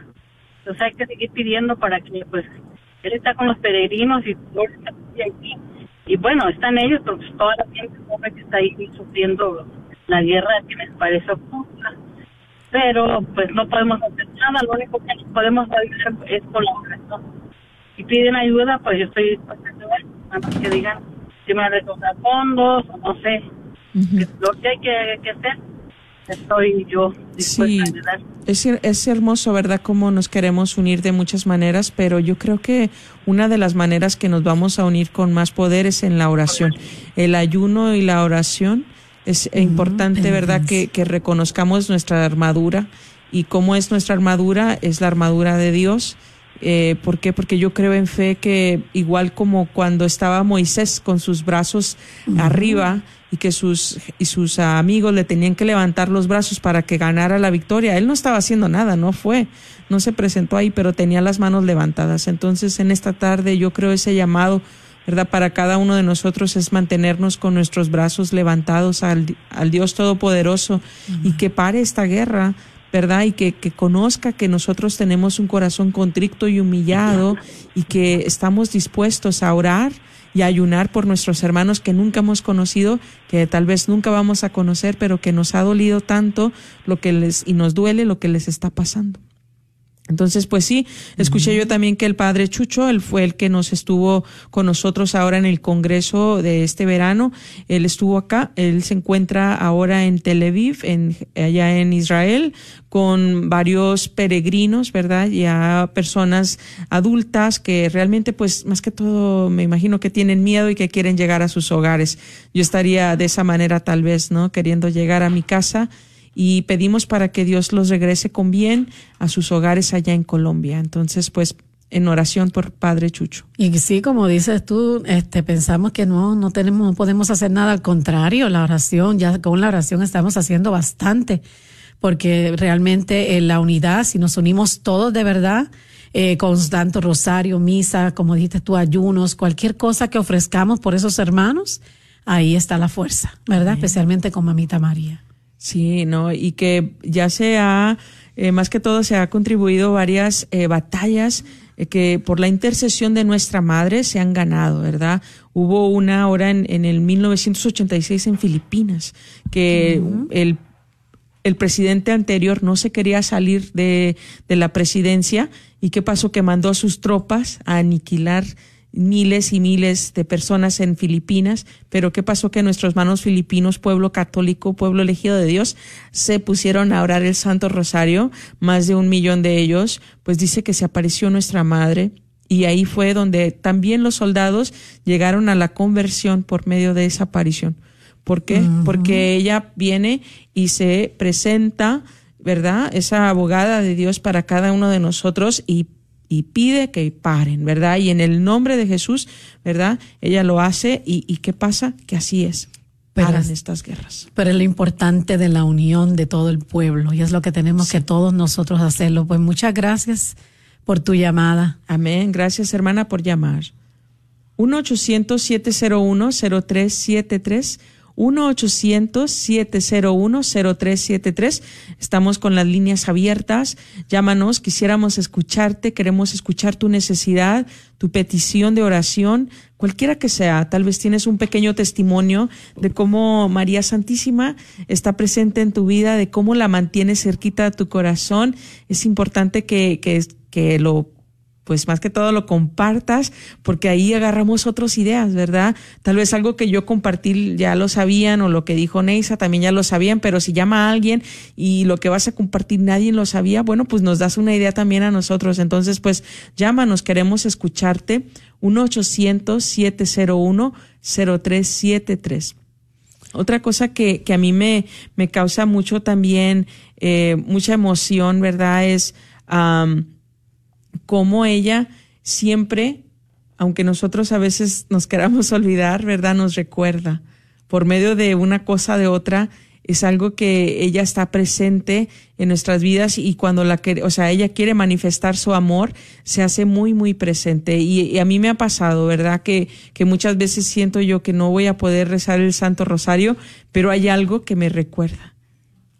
Entonces hay que seguir pidiendo para que, pues, él está con los peregrinos y, y aquí. Y bueno, están ellos, pero pues, toda la gente pobre que está ahí sufriendo la guerra que me parece justa. Pero pues no podemos hacer nada, lo único que podemos hacer es colaborar. ¿no? Si piden ayuda, pues yo estoy dispuesta a ayudar, a menos que digan si me van a fondos, o no sé, lo que hay que, que hacer, estoy yo dispuesta Sí, a ayudar. es, es hermoso, ¿verdad? Cómo nos queremos unir de muchas maneras, pero yo creo que una de las maneras que nos vamos a unir con más poder es en la oración. El ayuno y la oración es importante, ¿verdad? Que, que reconozcamos nuestra armadura y cómo es nuestra armadura, es la armadura de Dios. Eh, ¿Por qué? Porque yo creo en fe que igual como cuando estaba Moisés con sus brazos arriba y que sus y sus amigos le tenían que levantar los brazos para que ganara la victoria, él no estaba haciendo nada, no fue, no se presentó ahí, pero tenía las manos levantadas. Entonces, en esta tarde yo creo ese llamado ¿verdad? Para cada uno de nosotros es mantenernos con nuestros brazos levantados al, al Dios Todopoderoso y que pare esta guerra, ¿verdad? Y que, que conozca que nosotros tenemos un corazón contrito y humillado y que estamos dispuestos a orar y a ayunar por nuestros hermanos que nunca hemos conocido, que tal vez nunca vamos a conocer, pero que nos ha dolido tanto lo que les y nos duele lo que les está pasando. Entonces, pues sí, escuché yo también que el padre Chucho, él fue el que nos estuvo con nosotros ahora en el Congreso de este verano. Él estuvo acá, él se encuentra ahora en Tel Aviv, en, allá en Israel, con varios peregrinos, ¿verdad? Ya personas adultas que realmente, pues, más que todo, me imagino que tienen miedo y que quieren llegar a sus hogares. Yo estaría de esa manera, tal vez, ¿no? Queriendo llegar a mi casa y pedimos para que Dios los regrese con bien a sus hogares allá en Colombia. Entonces, pues, en oración por Padre Chucho. Y sí, como dices tú, este, pensamos que no, no tenemos, no podemos hacer nada. Al contrario, la oración, ya con la oración estamos haciendo bastante, porque realmente en la unidad, si nos unimos todos de verdad, eh, con tanto rosario, misa, como dijiste tú, ayunos, cualquier cosa que ofrezcamos por esos hermanos, ahí está la fuerza, ¿verdad? Especialmente con Mamita María. Sí, no, y que ya se ha, eh, más que todo, se ha contribuido varias eh, batallas eh, que por la intercesión de nuestra madre se han ganado, ¿verdad? Hubo una ahora en, en el 1986 en Filipinas que el el presidente anterior no se quería salir de, de la presidencia y qué pasó que mandó a sus tropas a aniquilar miles y miles de personas en Filipinas, pero qué pasó que nuestros hermanos filipinos, pueblo católico, pueblo elegido de Dios, se pusieron a orar el Santo Rosario, más de un millón de ellos, pues dice que se apareció nuestra madre y ahí fue donde también los soldados llegaron a la conversión por medio de esa aparición. ¿Por qué? Porque ella viene y se presenta, ¿verdad? Esa abogada de Dios para cada uno de nosotros y, y pide que paren, ¿verdad? Y en el nombre de Jesús, ¿verdad? Ella lo hace y, y ¿qué pasa? Que así es. Pero Paran es- estas guerras. Pero es lo importante de la unión de todo el pueblo y es lo que tenemos que todos nosotros hacerlo. Pues muchas gracias por tu llamada. Amén. Gracias, hermana, por llamar. 1-800-701-0373. 1-800-701-0373. Estamos con las líneas abiertas. Llámanos, quisiéramos escucharte, queremos escuchar tu necesidad, tu petición de oración, cualquiera que sea. Tal vez tienes un pequeño testimonio de cómo María Santísima está presente en tu vida, de cómo la mantienes cerquita a tu corazón. Es importante que, que, que lo pues más que todo lo compartas, porque ahí agarramos otras ideas, ¿verdad? Tal vez algo que yo compartí ya lo sabían o lo que dijo Neisa también ya lo sabían, pero si llama a alguien y lo que vas a compartir nadie lo sabía, bueno, pues nos das una idea también a nosotros. Entonces, pues llámanos, queremos escucharte. 1-800-701-0373. Otra cosa que, que a mí me, me causa mucho también, eh, mucha emoción, ¿verdad? Es cómo ella siempre, aunque nosotros a veces nos queramos olvidar, ¿verdad? Nos recuerda por medio de una cosa de otra. Es algo que ella está presente en nuestras vidas y cuando la que, o sea, ella quiere manifestar su amor, se hace muy, muy presente. Y, a mí me ha pasado, ¿verdad? Que, que muchas veces siento yo que no voy a poder rezar el Santo Rosario, pero hay algo que me recuerda.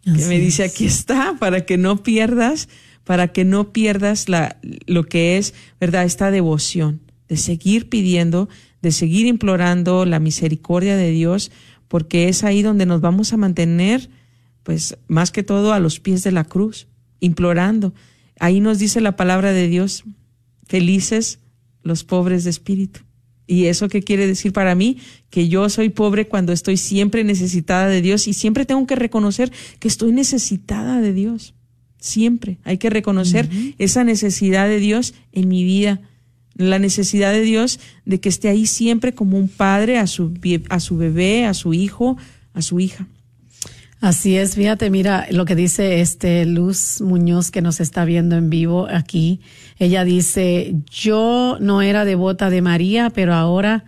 que me dice, aquí está, para que no pierdas para que no pierdas la, lo que es, ¿verdad?, esta devoción, de seguir pidiendo, de seguir implorando la misericordia de Dios, porque es ahí donde nos vamos a mantener, pues, más que todo a los pies de la cruz, implorando. Ahí nos dice la palabra de Dios, felices los pobres de espíritu. ¿Y eso qué quiere decir para mí? Que yo soy pobre cuando estoy siempre necesitada de Dios y siempre tengo que reconocer que estoy necesitada de Dios. Siempre hay que reconocer esa necesidad de Dios en mi vida, la necesidad de Dios de que esté ahí siempre como un padre a su, a su bebé, a su hijo, a su hija. Así es, fíjate, mira lo que dice este Luz Muñoz que nos está viendo en vivo aquí. Ella dice, yo no era devota de María, pero ahora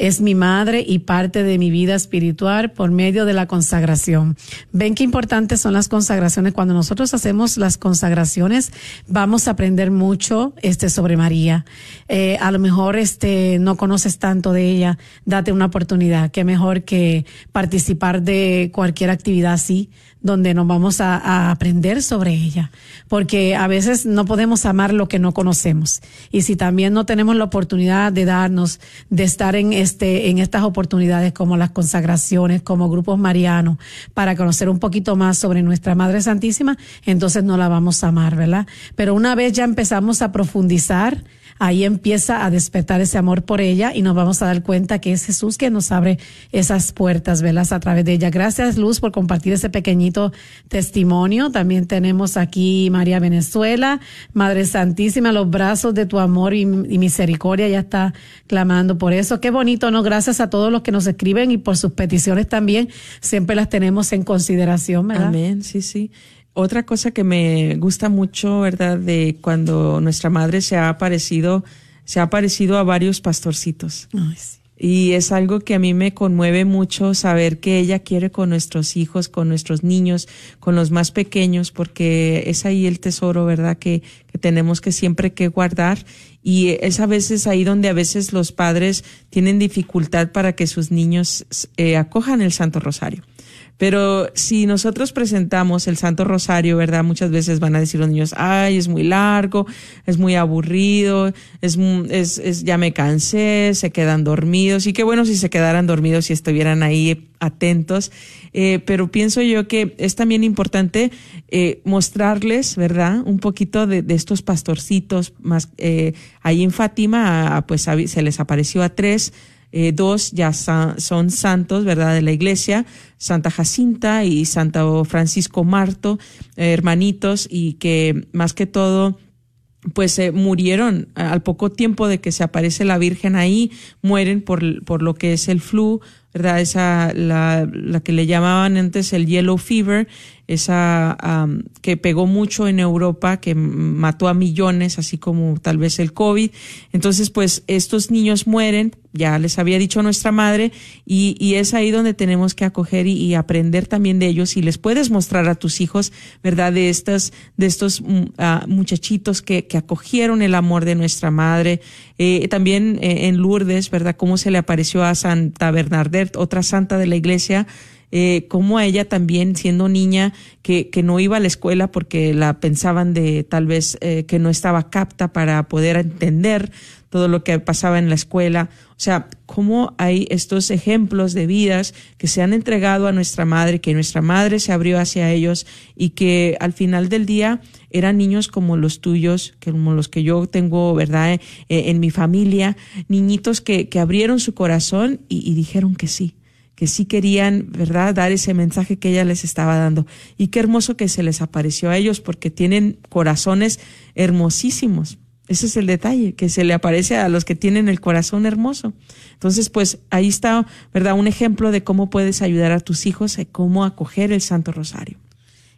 es mi madre y parte de mi vida espiritual por medio de la consagración. Ven qué importantes son las consagraciones. Cuando nosotros hacemos las consagraciones, vamos a aprender mucho este sobre María. Eh, a lo mejor este no conoces tanto de ella, date una oportunidad. Qué mejor que participar de cualquier actividad así donde nos vamos a, aprender sobre ella, porque a veces no podemos amar lo que no conocemos. Y si también no tenemos la oportunidad de darnos, de estar en este, en estas oportunidades como las consagraciones, como grupos marianos, para conocer un poquito más sobre nuestra Madre Santísima, entonces no la vamos a amar, ¿verdad? Pero una vez ya empezamos a profundizar, ahí empieza a despertar ese amor por ella y nos vamos a dar cuenta que es Jesús que nos abre esas puertas, velas a través de ella. Gracias, Luz, por compartir ese pequeñito testimonio. También tenemos aquí María Venezuela, Madre Santísima, los brazos de tu amor y, misericordia, ya está clamando por eso. Qué bonito, ¿no? Gracias a todos los que nos escriben y por sus peticiones también. Siempre las tenemos en consideración, ¿verdad? Amén, sí, sí. Otra cosa que me gusta mucho, ¿verdad? De cuando nuestra madre se ha aparecido, se ha aparecido a varios pastorcitos. Y es algo que a mí me conmueve mucho saber que ella quiere con nuestros hijos, con nuestros niños, con los más pequeños, porque es ahí el tesoro, ¿verdad? Que, que tenemos que siempre que guardar. Y es a veces ahí donde a veces los padres tienen dificultad para que sus niños eh, acojan el Santo Rosario. Pero si nosotros presentamos el Santo Rosario, ¿verdad? Muchas veces van a decir los niños, ay, es muy largo, es muy aburrido, es, es, es ya me cansé, se quedan dormidos. Y qué bueno si se quedaran dormidos y estuvieran ahí atentos. Eh, pero pienso yo que es también importante eh, mostrarles, ¿verdad? Un poquito de, de estos pastorcitos más. Eh, ahí en Fátima, pues se les apareció a tres eh, dos ya son santos, ¿verdad?, de la iglesia, Santa Jacinta y Santo Francisco Marto, eh, hermanitos, y que más que todo, pues se murieron al poco tiempo de que se aparece la Virgen ahí, mueren por, por lo que es el flu, ¿verdad? Esa, la, la que le llamaban antes el yellow fever, esa que pegó mucho en Europa, que mató a millones, así como tal vez el COVID. Entonces, pues estos niños mueren, ya les había dicho nuestra madre, y, y es ahí donde tenemos que acoger y, aprender también de ellos y les puedes mostrar a tus hijos, ¿verdad? De estas, de estos ah, muchachitos que, que acogieron el amor de nuestra madre. Eh, también eh, en Lourdes, ¿verdad? Cómo se le apareció a Santa Bernadette, otra santa de la iglesia, eh, cómo a ella también siendo niña que, que no iba a la escuela porque la pensaban de tal vez eh, que no estaba capta para poder entender todo lo que pasaba en la escuela. O sea, cómo hay estos ejemplos de vidas que se han entregado a nuestra madre, que nuestra madre se abrió hacia ellos y que al final del día eran niños como los tuyos, como los que yo tengo, ¿verdad? Eh, en mi familia, niñitos que, que abrieron su corazón y, y dijeron que sí que sí querían, ¿verdad?, dar ese mensaje que ella les estaba dando. Y qué hermoso que se les apareció a ellos porque tienen corazones hermosísimos. Ese es el detalle, que se le aparece a los que tienen el corazón hermoso. Entonces, pues ahí está, ¿verdad? Un ejemplo de cómo puedes ayudar a tus hijos a cómo acoger el Santo Rosario.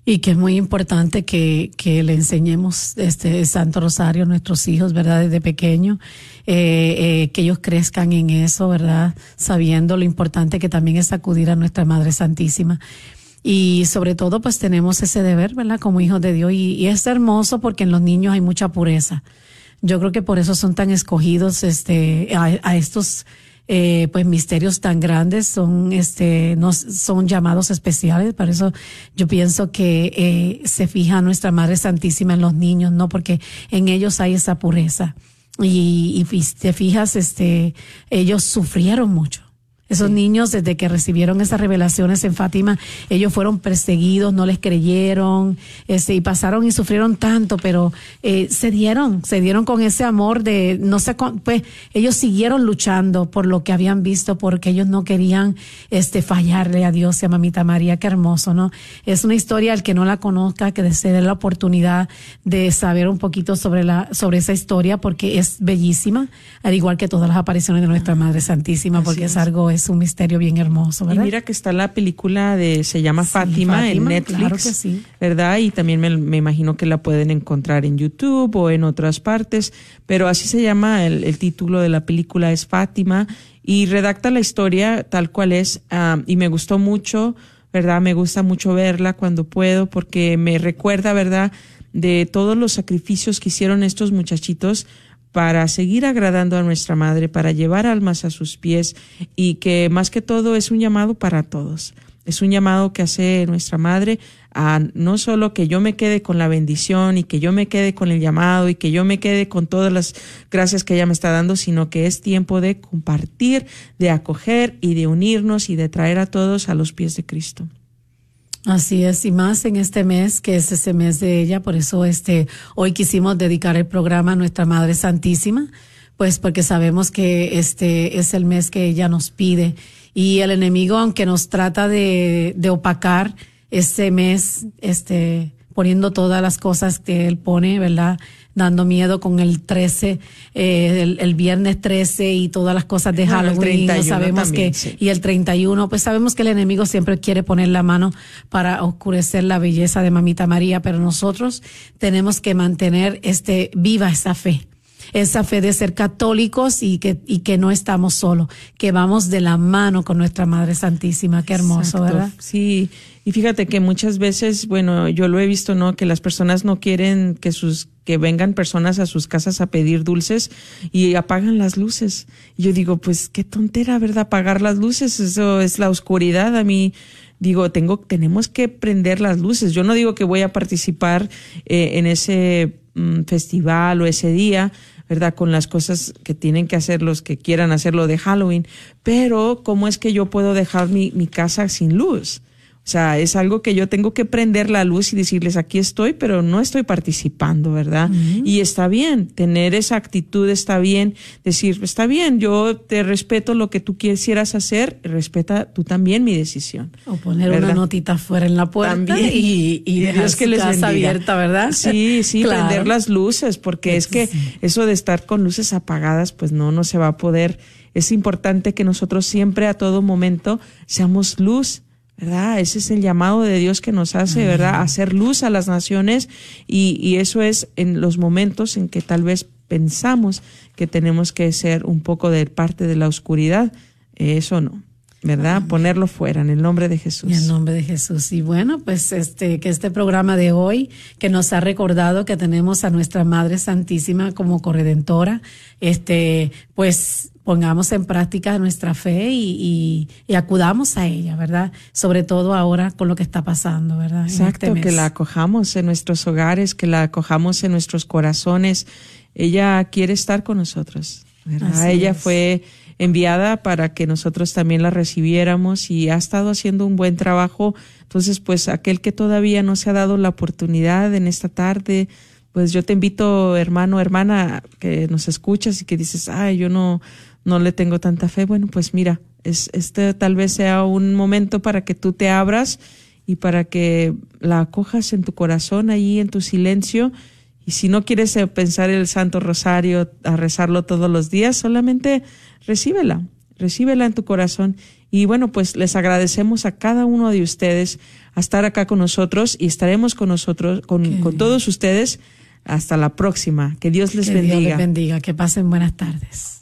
Y que es muy importante que, que le enseñemos este Santo Rosario a nuestros hijos, ¿verdad? Desde pequeño, eh, eh, que ellos crezcan en eso, ¿verdad? Sabiendo lo importante que también es acudir a nuestra Madre Santísima. Y sobre todo, pues tenemos ese deber, ¿verdad? Como hijos de Dios. Y, y es hermoso porque en los niños hay mucha pureza. Yo creo que por eso son tan escogidos este, a, a estos eh, pues misterios tan grandes son este no son llamados especiales. Por eso yo pienso que eh, se fija nuestra madre santísima en los niños no porque en ellos hay esa pureza. Y, y te fijas este ellos sufrieron mucho esos sí. niños, desde que recibieron esas revelaciones en Fátima, ellos fueron perseguidos, no les creyeron, este, y pasaron y sufrieron tanto, pero eh, se dieron, se dieron con ese amor de, no sé, pues ellos siguieron luchando por lo que habían visto, porque ellos no querían este, fallarle a Dios y a Mamita María, qué hermoso, ¿no? Es una historia, al que no la conozca, que se dé la oportunidad de saber un poquito sobre, la, sobre esa historia, porque es bellísima, al igual que todas las apariciones de nuestra Madre Santísima, porque es. es algo, es un misterio bien hermoso, ¿verdad? Y mira que está la película de se llama sí, Fátima, Fátima, en Netflix, claro que sí. ¿verdad? Y también me, me, imagino que la pueden encontrar en YouTube o en otras partes, pero así se llama el, el título de la película es Fátima y redacta la historia tal cual es um, y me gustó mucho, ¿verdad? Me gusta mucho verla cuando puedo porque me recuerda, ¿verdad? De todos los sacrificios que hicieron estos muchachitos para seguir agradando a nuestra Madre, para llevar almas a sus pies y que más que todo es un llamado para todos. Es un llamado que hace nuestra Madre a no solo que yo me quede con la bendición y que yo me quede con el llamado y que yo me quede con todas las gracias que ella me está dando, sino que es tiempo de compartir, de acoger y de unirnos y de traer a todos a los pies de Cristo. Así es, y más en este mes, que es ese mes de ella, por eso este, hoy quisimos dedicar el programa a nuestra Madre Santísima, pues porque sabemos que este es el mes que ella nos pide. Y el enemigo, aunque nos trata de, de opacar este mes, este, poniendo todas las cosas que él pone, ¿verdad? Dando miedo con el 13, eh, el, el, viernes 13 y todas las cosas de bueno, Halloween. No sabemos también, que, sí. y el 31, pues sabemos que el enemigo siempre quiere poner la mano para oscurecer la belleza de Mamita María, pero nosotros tenemos que mantener este, viva esa fe esa fe de ser católicos y que, y que no estamos solos, que vamos de la mano con nuestra Madre Santísima. Qué hermoso, Exacto. ¿verdad? Sí, y fíjate que muchas veces, bueno, yo lo he visto, ¿no? Que las personas no quieren que sus que vengan personas a sus casas a pedir dulces y apagan las luces. Y yo digo, pues qué tontera, ¿verdad? Apagar las luces, eso es la oscuridad. A mí digo, tengo, tenemos que prender las luces. Yo no digo que voy a participar eh, en ese mm, festival o ese día, ¿verdad? Con las cosas que tienen que hacer los que quieran hacerlo de Halloween, pero ¿cómo es que yo puedo dejar mi, mi casa sin luz? O sea, es algo que yo tengo que prender la luz y decirles aquí estoy, pero no estoy participando, ¿verdad? Uh -huh. Y está bien, tener esa actitud está bien, decir, está bien, yo te respeto lo que tú quisieras hacer, respeta tú también mi decisión. O poner ¿verdad? una notita fuera en la puerta también. y, y dejar Dios que les casa abierta, ¿verdad? Sí, sí, claro. prender las luces, porque es que sí. eso de estar con luces apagadas, pues no, no se va a poder. Es importante que nosotros siempre a todo momento seamos luz ¿verdad? Ese es el llamado de Dios que nos hace, ¿verdad? Hacer luz a las naciones y, y, eso es en los momentos en que tal vez pensamos que tenemos que ser un poco de parte de la oscuridad. Eso no. ¿verdad? Amén. Ponerlo fuera en el nombre de Jesús. En el nombre de Jesús. Y bueno, pues este, que este programa de hoy, que nos ha recordado que tenemos a nuestra Madre Santísima como corredentora, este, pues pongamos en práctica nuestra fe y, acudamos a ella, ¿verdad? Sobre todo ahora con lo que está pasando, ¿verdad? Este Exacto, que la acojamos en nuestros hogares, que la acojamos en nuestros corazones. Ella quiere estar con nosotros, ¿verdad? ella fue enviada para que nosotros también la recibiéramos y ha estado haciendo un buen trabajo. Entonces, pues aquel que todavía no se ha dado la oportunidad en esta tarde, pues yo te invito, hermano, hermana, que nos escuchas y que dices, ay, yo no, no le tengo tanta fe. Bueno, pues mira, es, este tal vez sea un momento para que tú te abras y para que la acojas en tu corazón, ahí en tu silencio. Y si no quieres eh, pensar el Santo Rosario, a rezarlo todos los días, solamente recíbela, recíbela en tu corazón. Y bueno, pues les agradecemos a cada uno de ustedes a estar acá con nosotros y estaremos con nosotros, con, con todos ustedes hasta la próxima. Que Dios les bendiga. Dios les bendiga. Que pasen buenas tardes.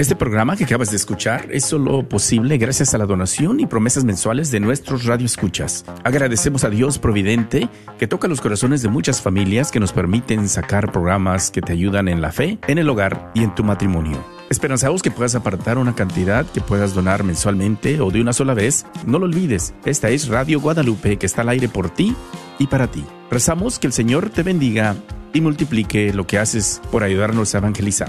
este programa que acabas de escuchar es solo posible gracias a la donación y promesas mensuales de nuestros radioescuchas. Agradecemos a Dios Providente que toca los corazones de muchas familias que nos permiten sacar programas que te ayudan en la fe, en el hogar y en tu matrimonio. Esperanzamos que puedas apartar una cantidad que puedas donar mensualmente o de una sola vez. No lo olvides, esta es Radio Guadalupe que está al aire por ti y para ti. Rezamos que el Señor te bendiga y multiplique lo que haces por ayudarnos a evangelizar.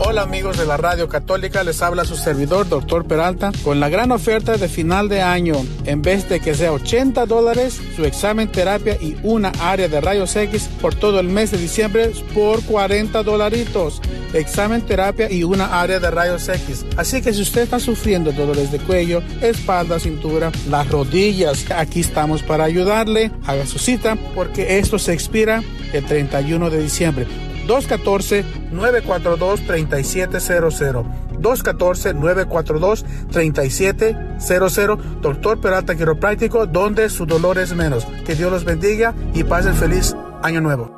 Hola amigos de la Radio Católica, les habla su servidor, doctor Peralta, con la gran oferta de final de año. En vez de que sea 80 dólares, su examen, terapia y una área de rayos X por todo el mes de diciembre por 40 dolaritos. Examen, terapia y una área de rayos X. Así que si usted está sufriendo dolores de cuello, espalda, cintura, las rodillas, aquí estamos para ayudarle. Haga su cita porque esto se expira el 31 de diciembre. 214-942-3700. 214-942-3700. Doctor Peralta Quiropráctico, donde su dolor es menos. Que Dios los bendiga y pasen feliz año nuevo.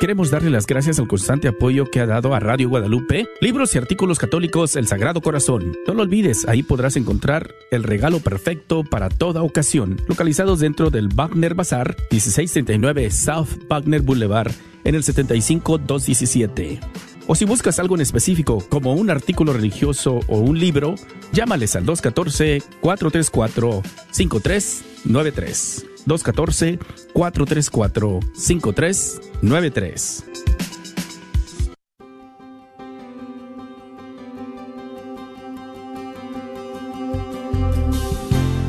Queremos darle las gracias al constante apoyo que ha dado a Radio Guadalupe, libros y artículos católicos El Sagrado Corazón. No lo olvides, ahí podrás encontrar el regalo perfecto para toda ocasión, localizados dentro del Wagner Bazar, 1639 South Wagner Boulevard, en el 75217. O si buscas algo en específico, como un artículo religioso o un libro, llámales al 214-434-5393. 214-434-5393.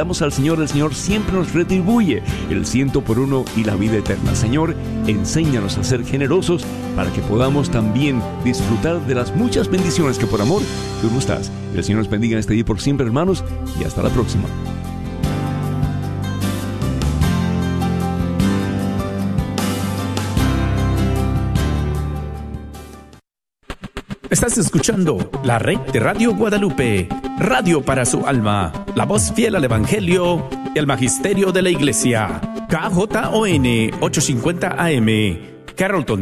damos al Señor, el Señor siempre nos retribuye el ciento por uno y la vida eterna. Señor, enséñanos a ser generosos para que podamos también disfrutar de las muchas bendiciones que por amor tú nos das. El Señor nos bendiga en este día por siempre, hermanos, y hasta la próxima. Estás escuchando la red de Radio Guadalupe, radio para su alma, la voz fiel al Evangelio y al Magisterio de la Iglesia. KJON 850 AM, Carrollton.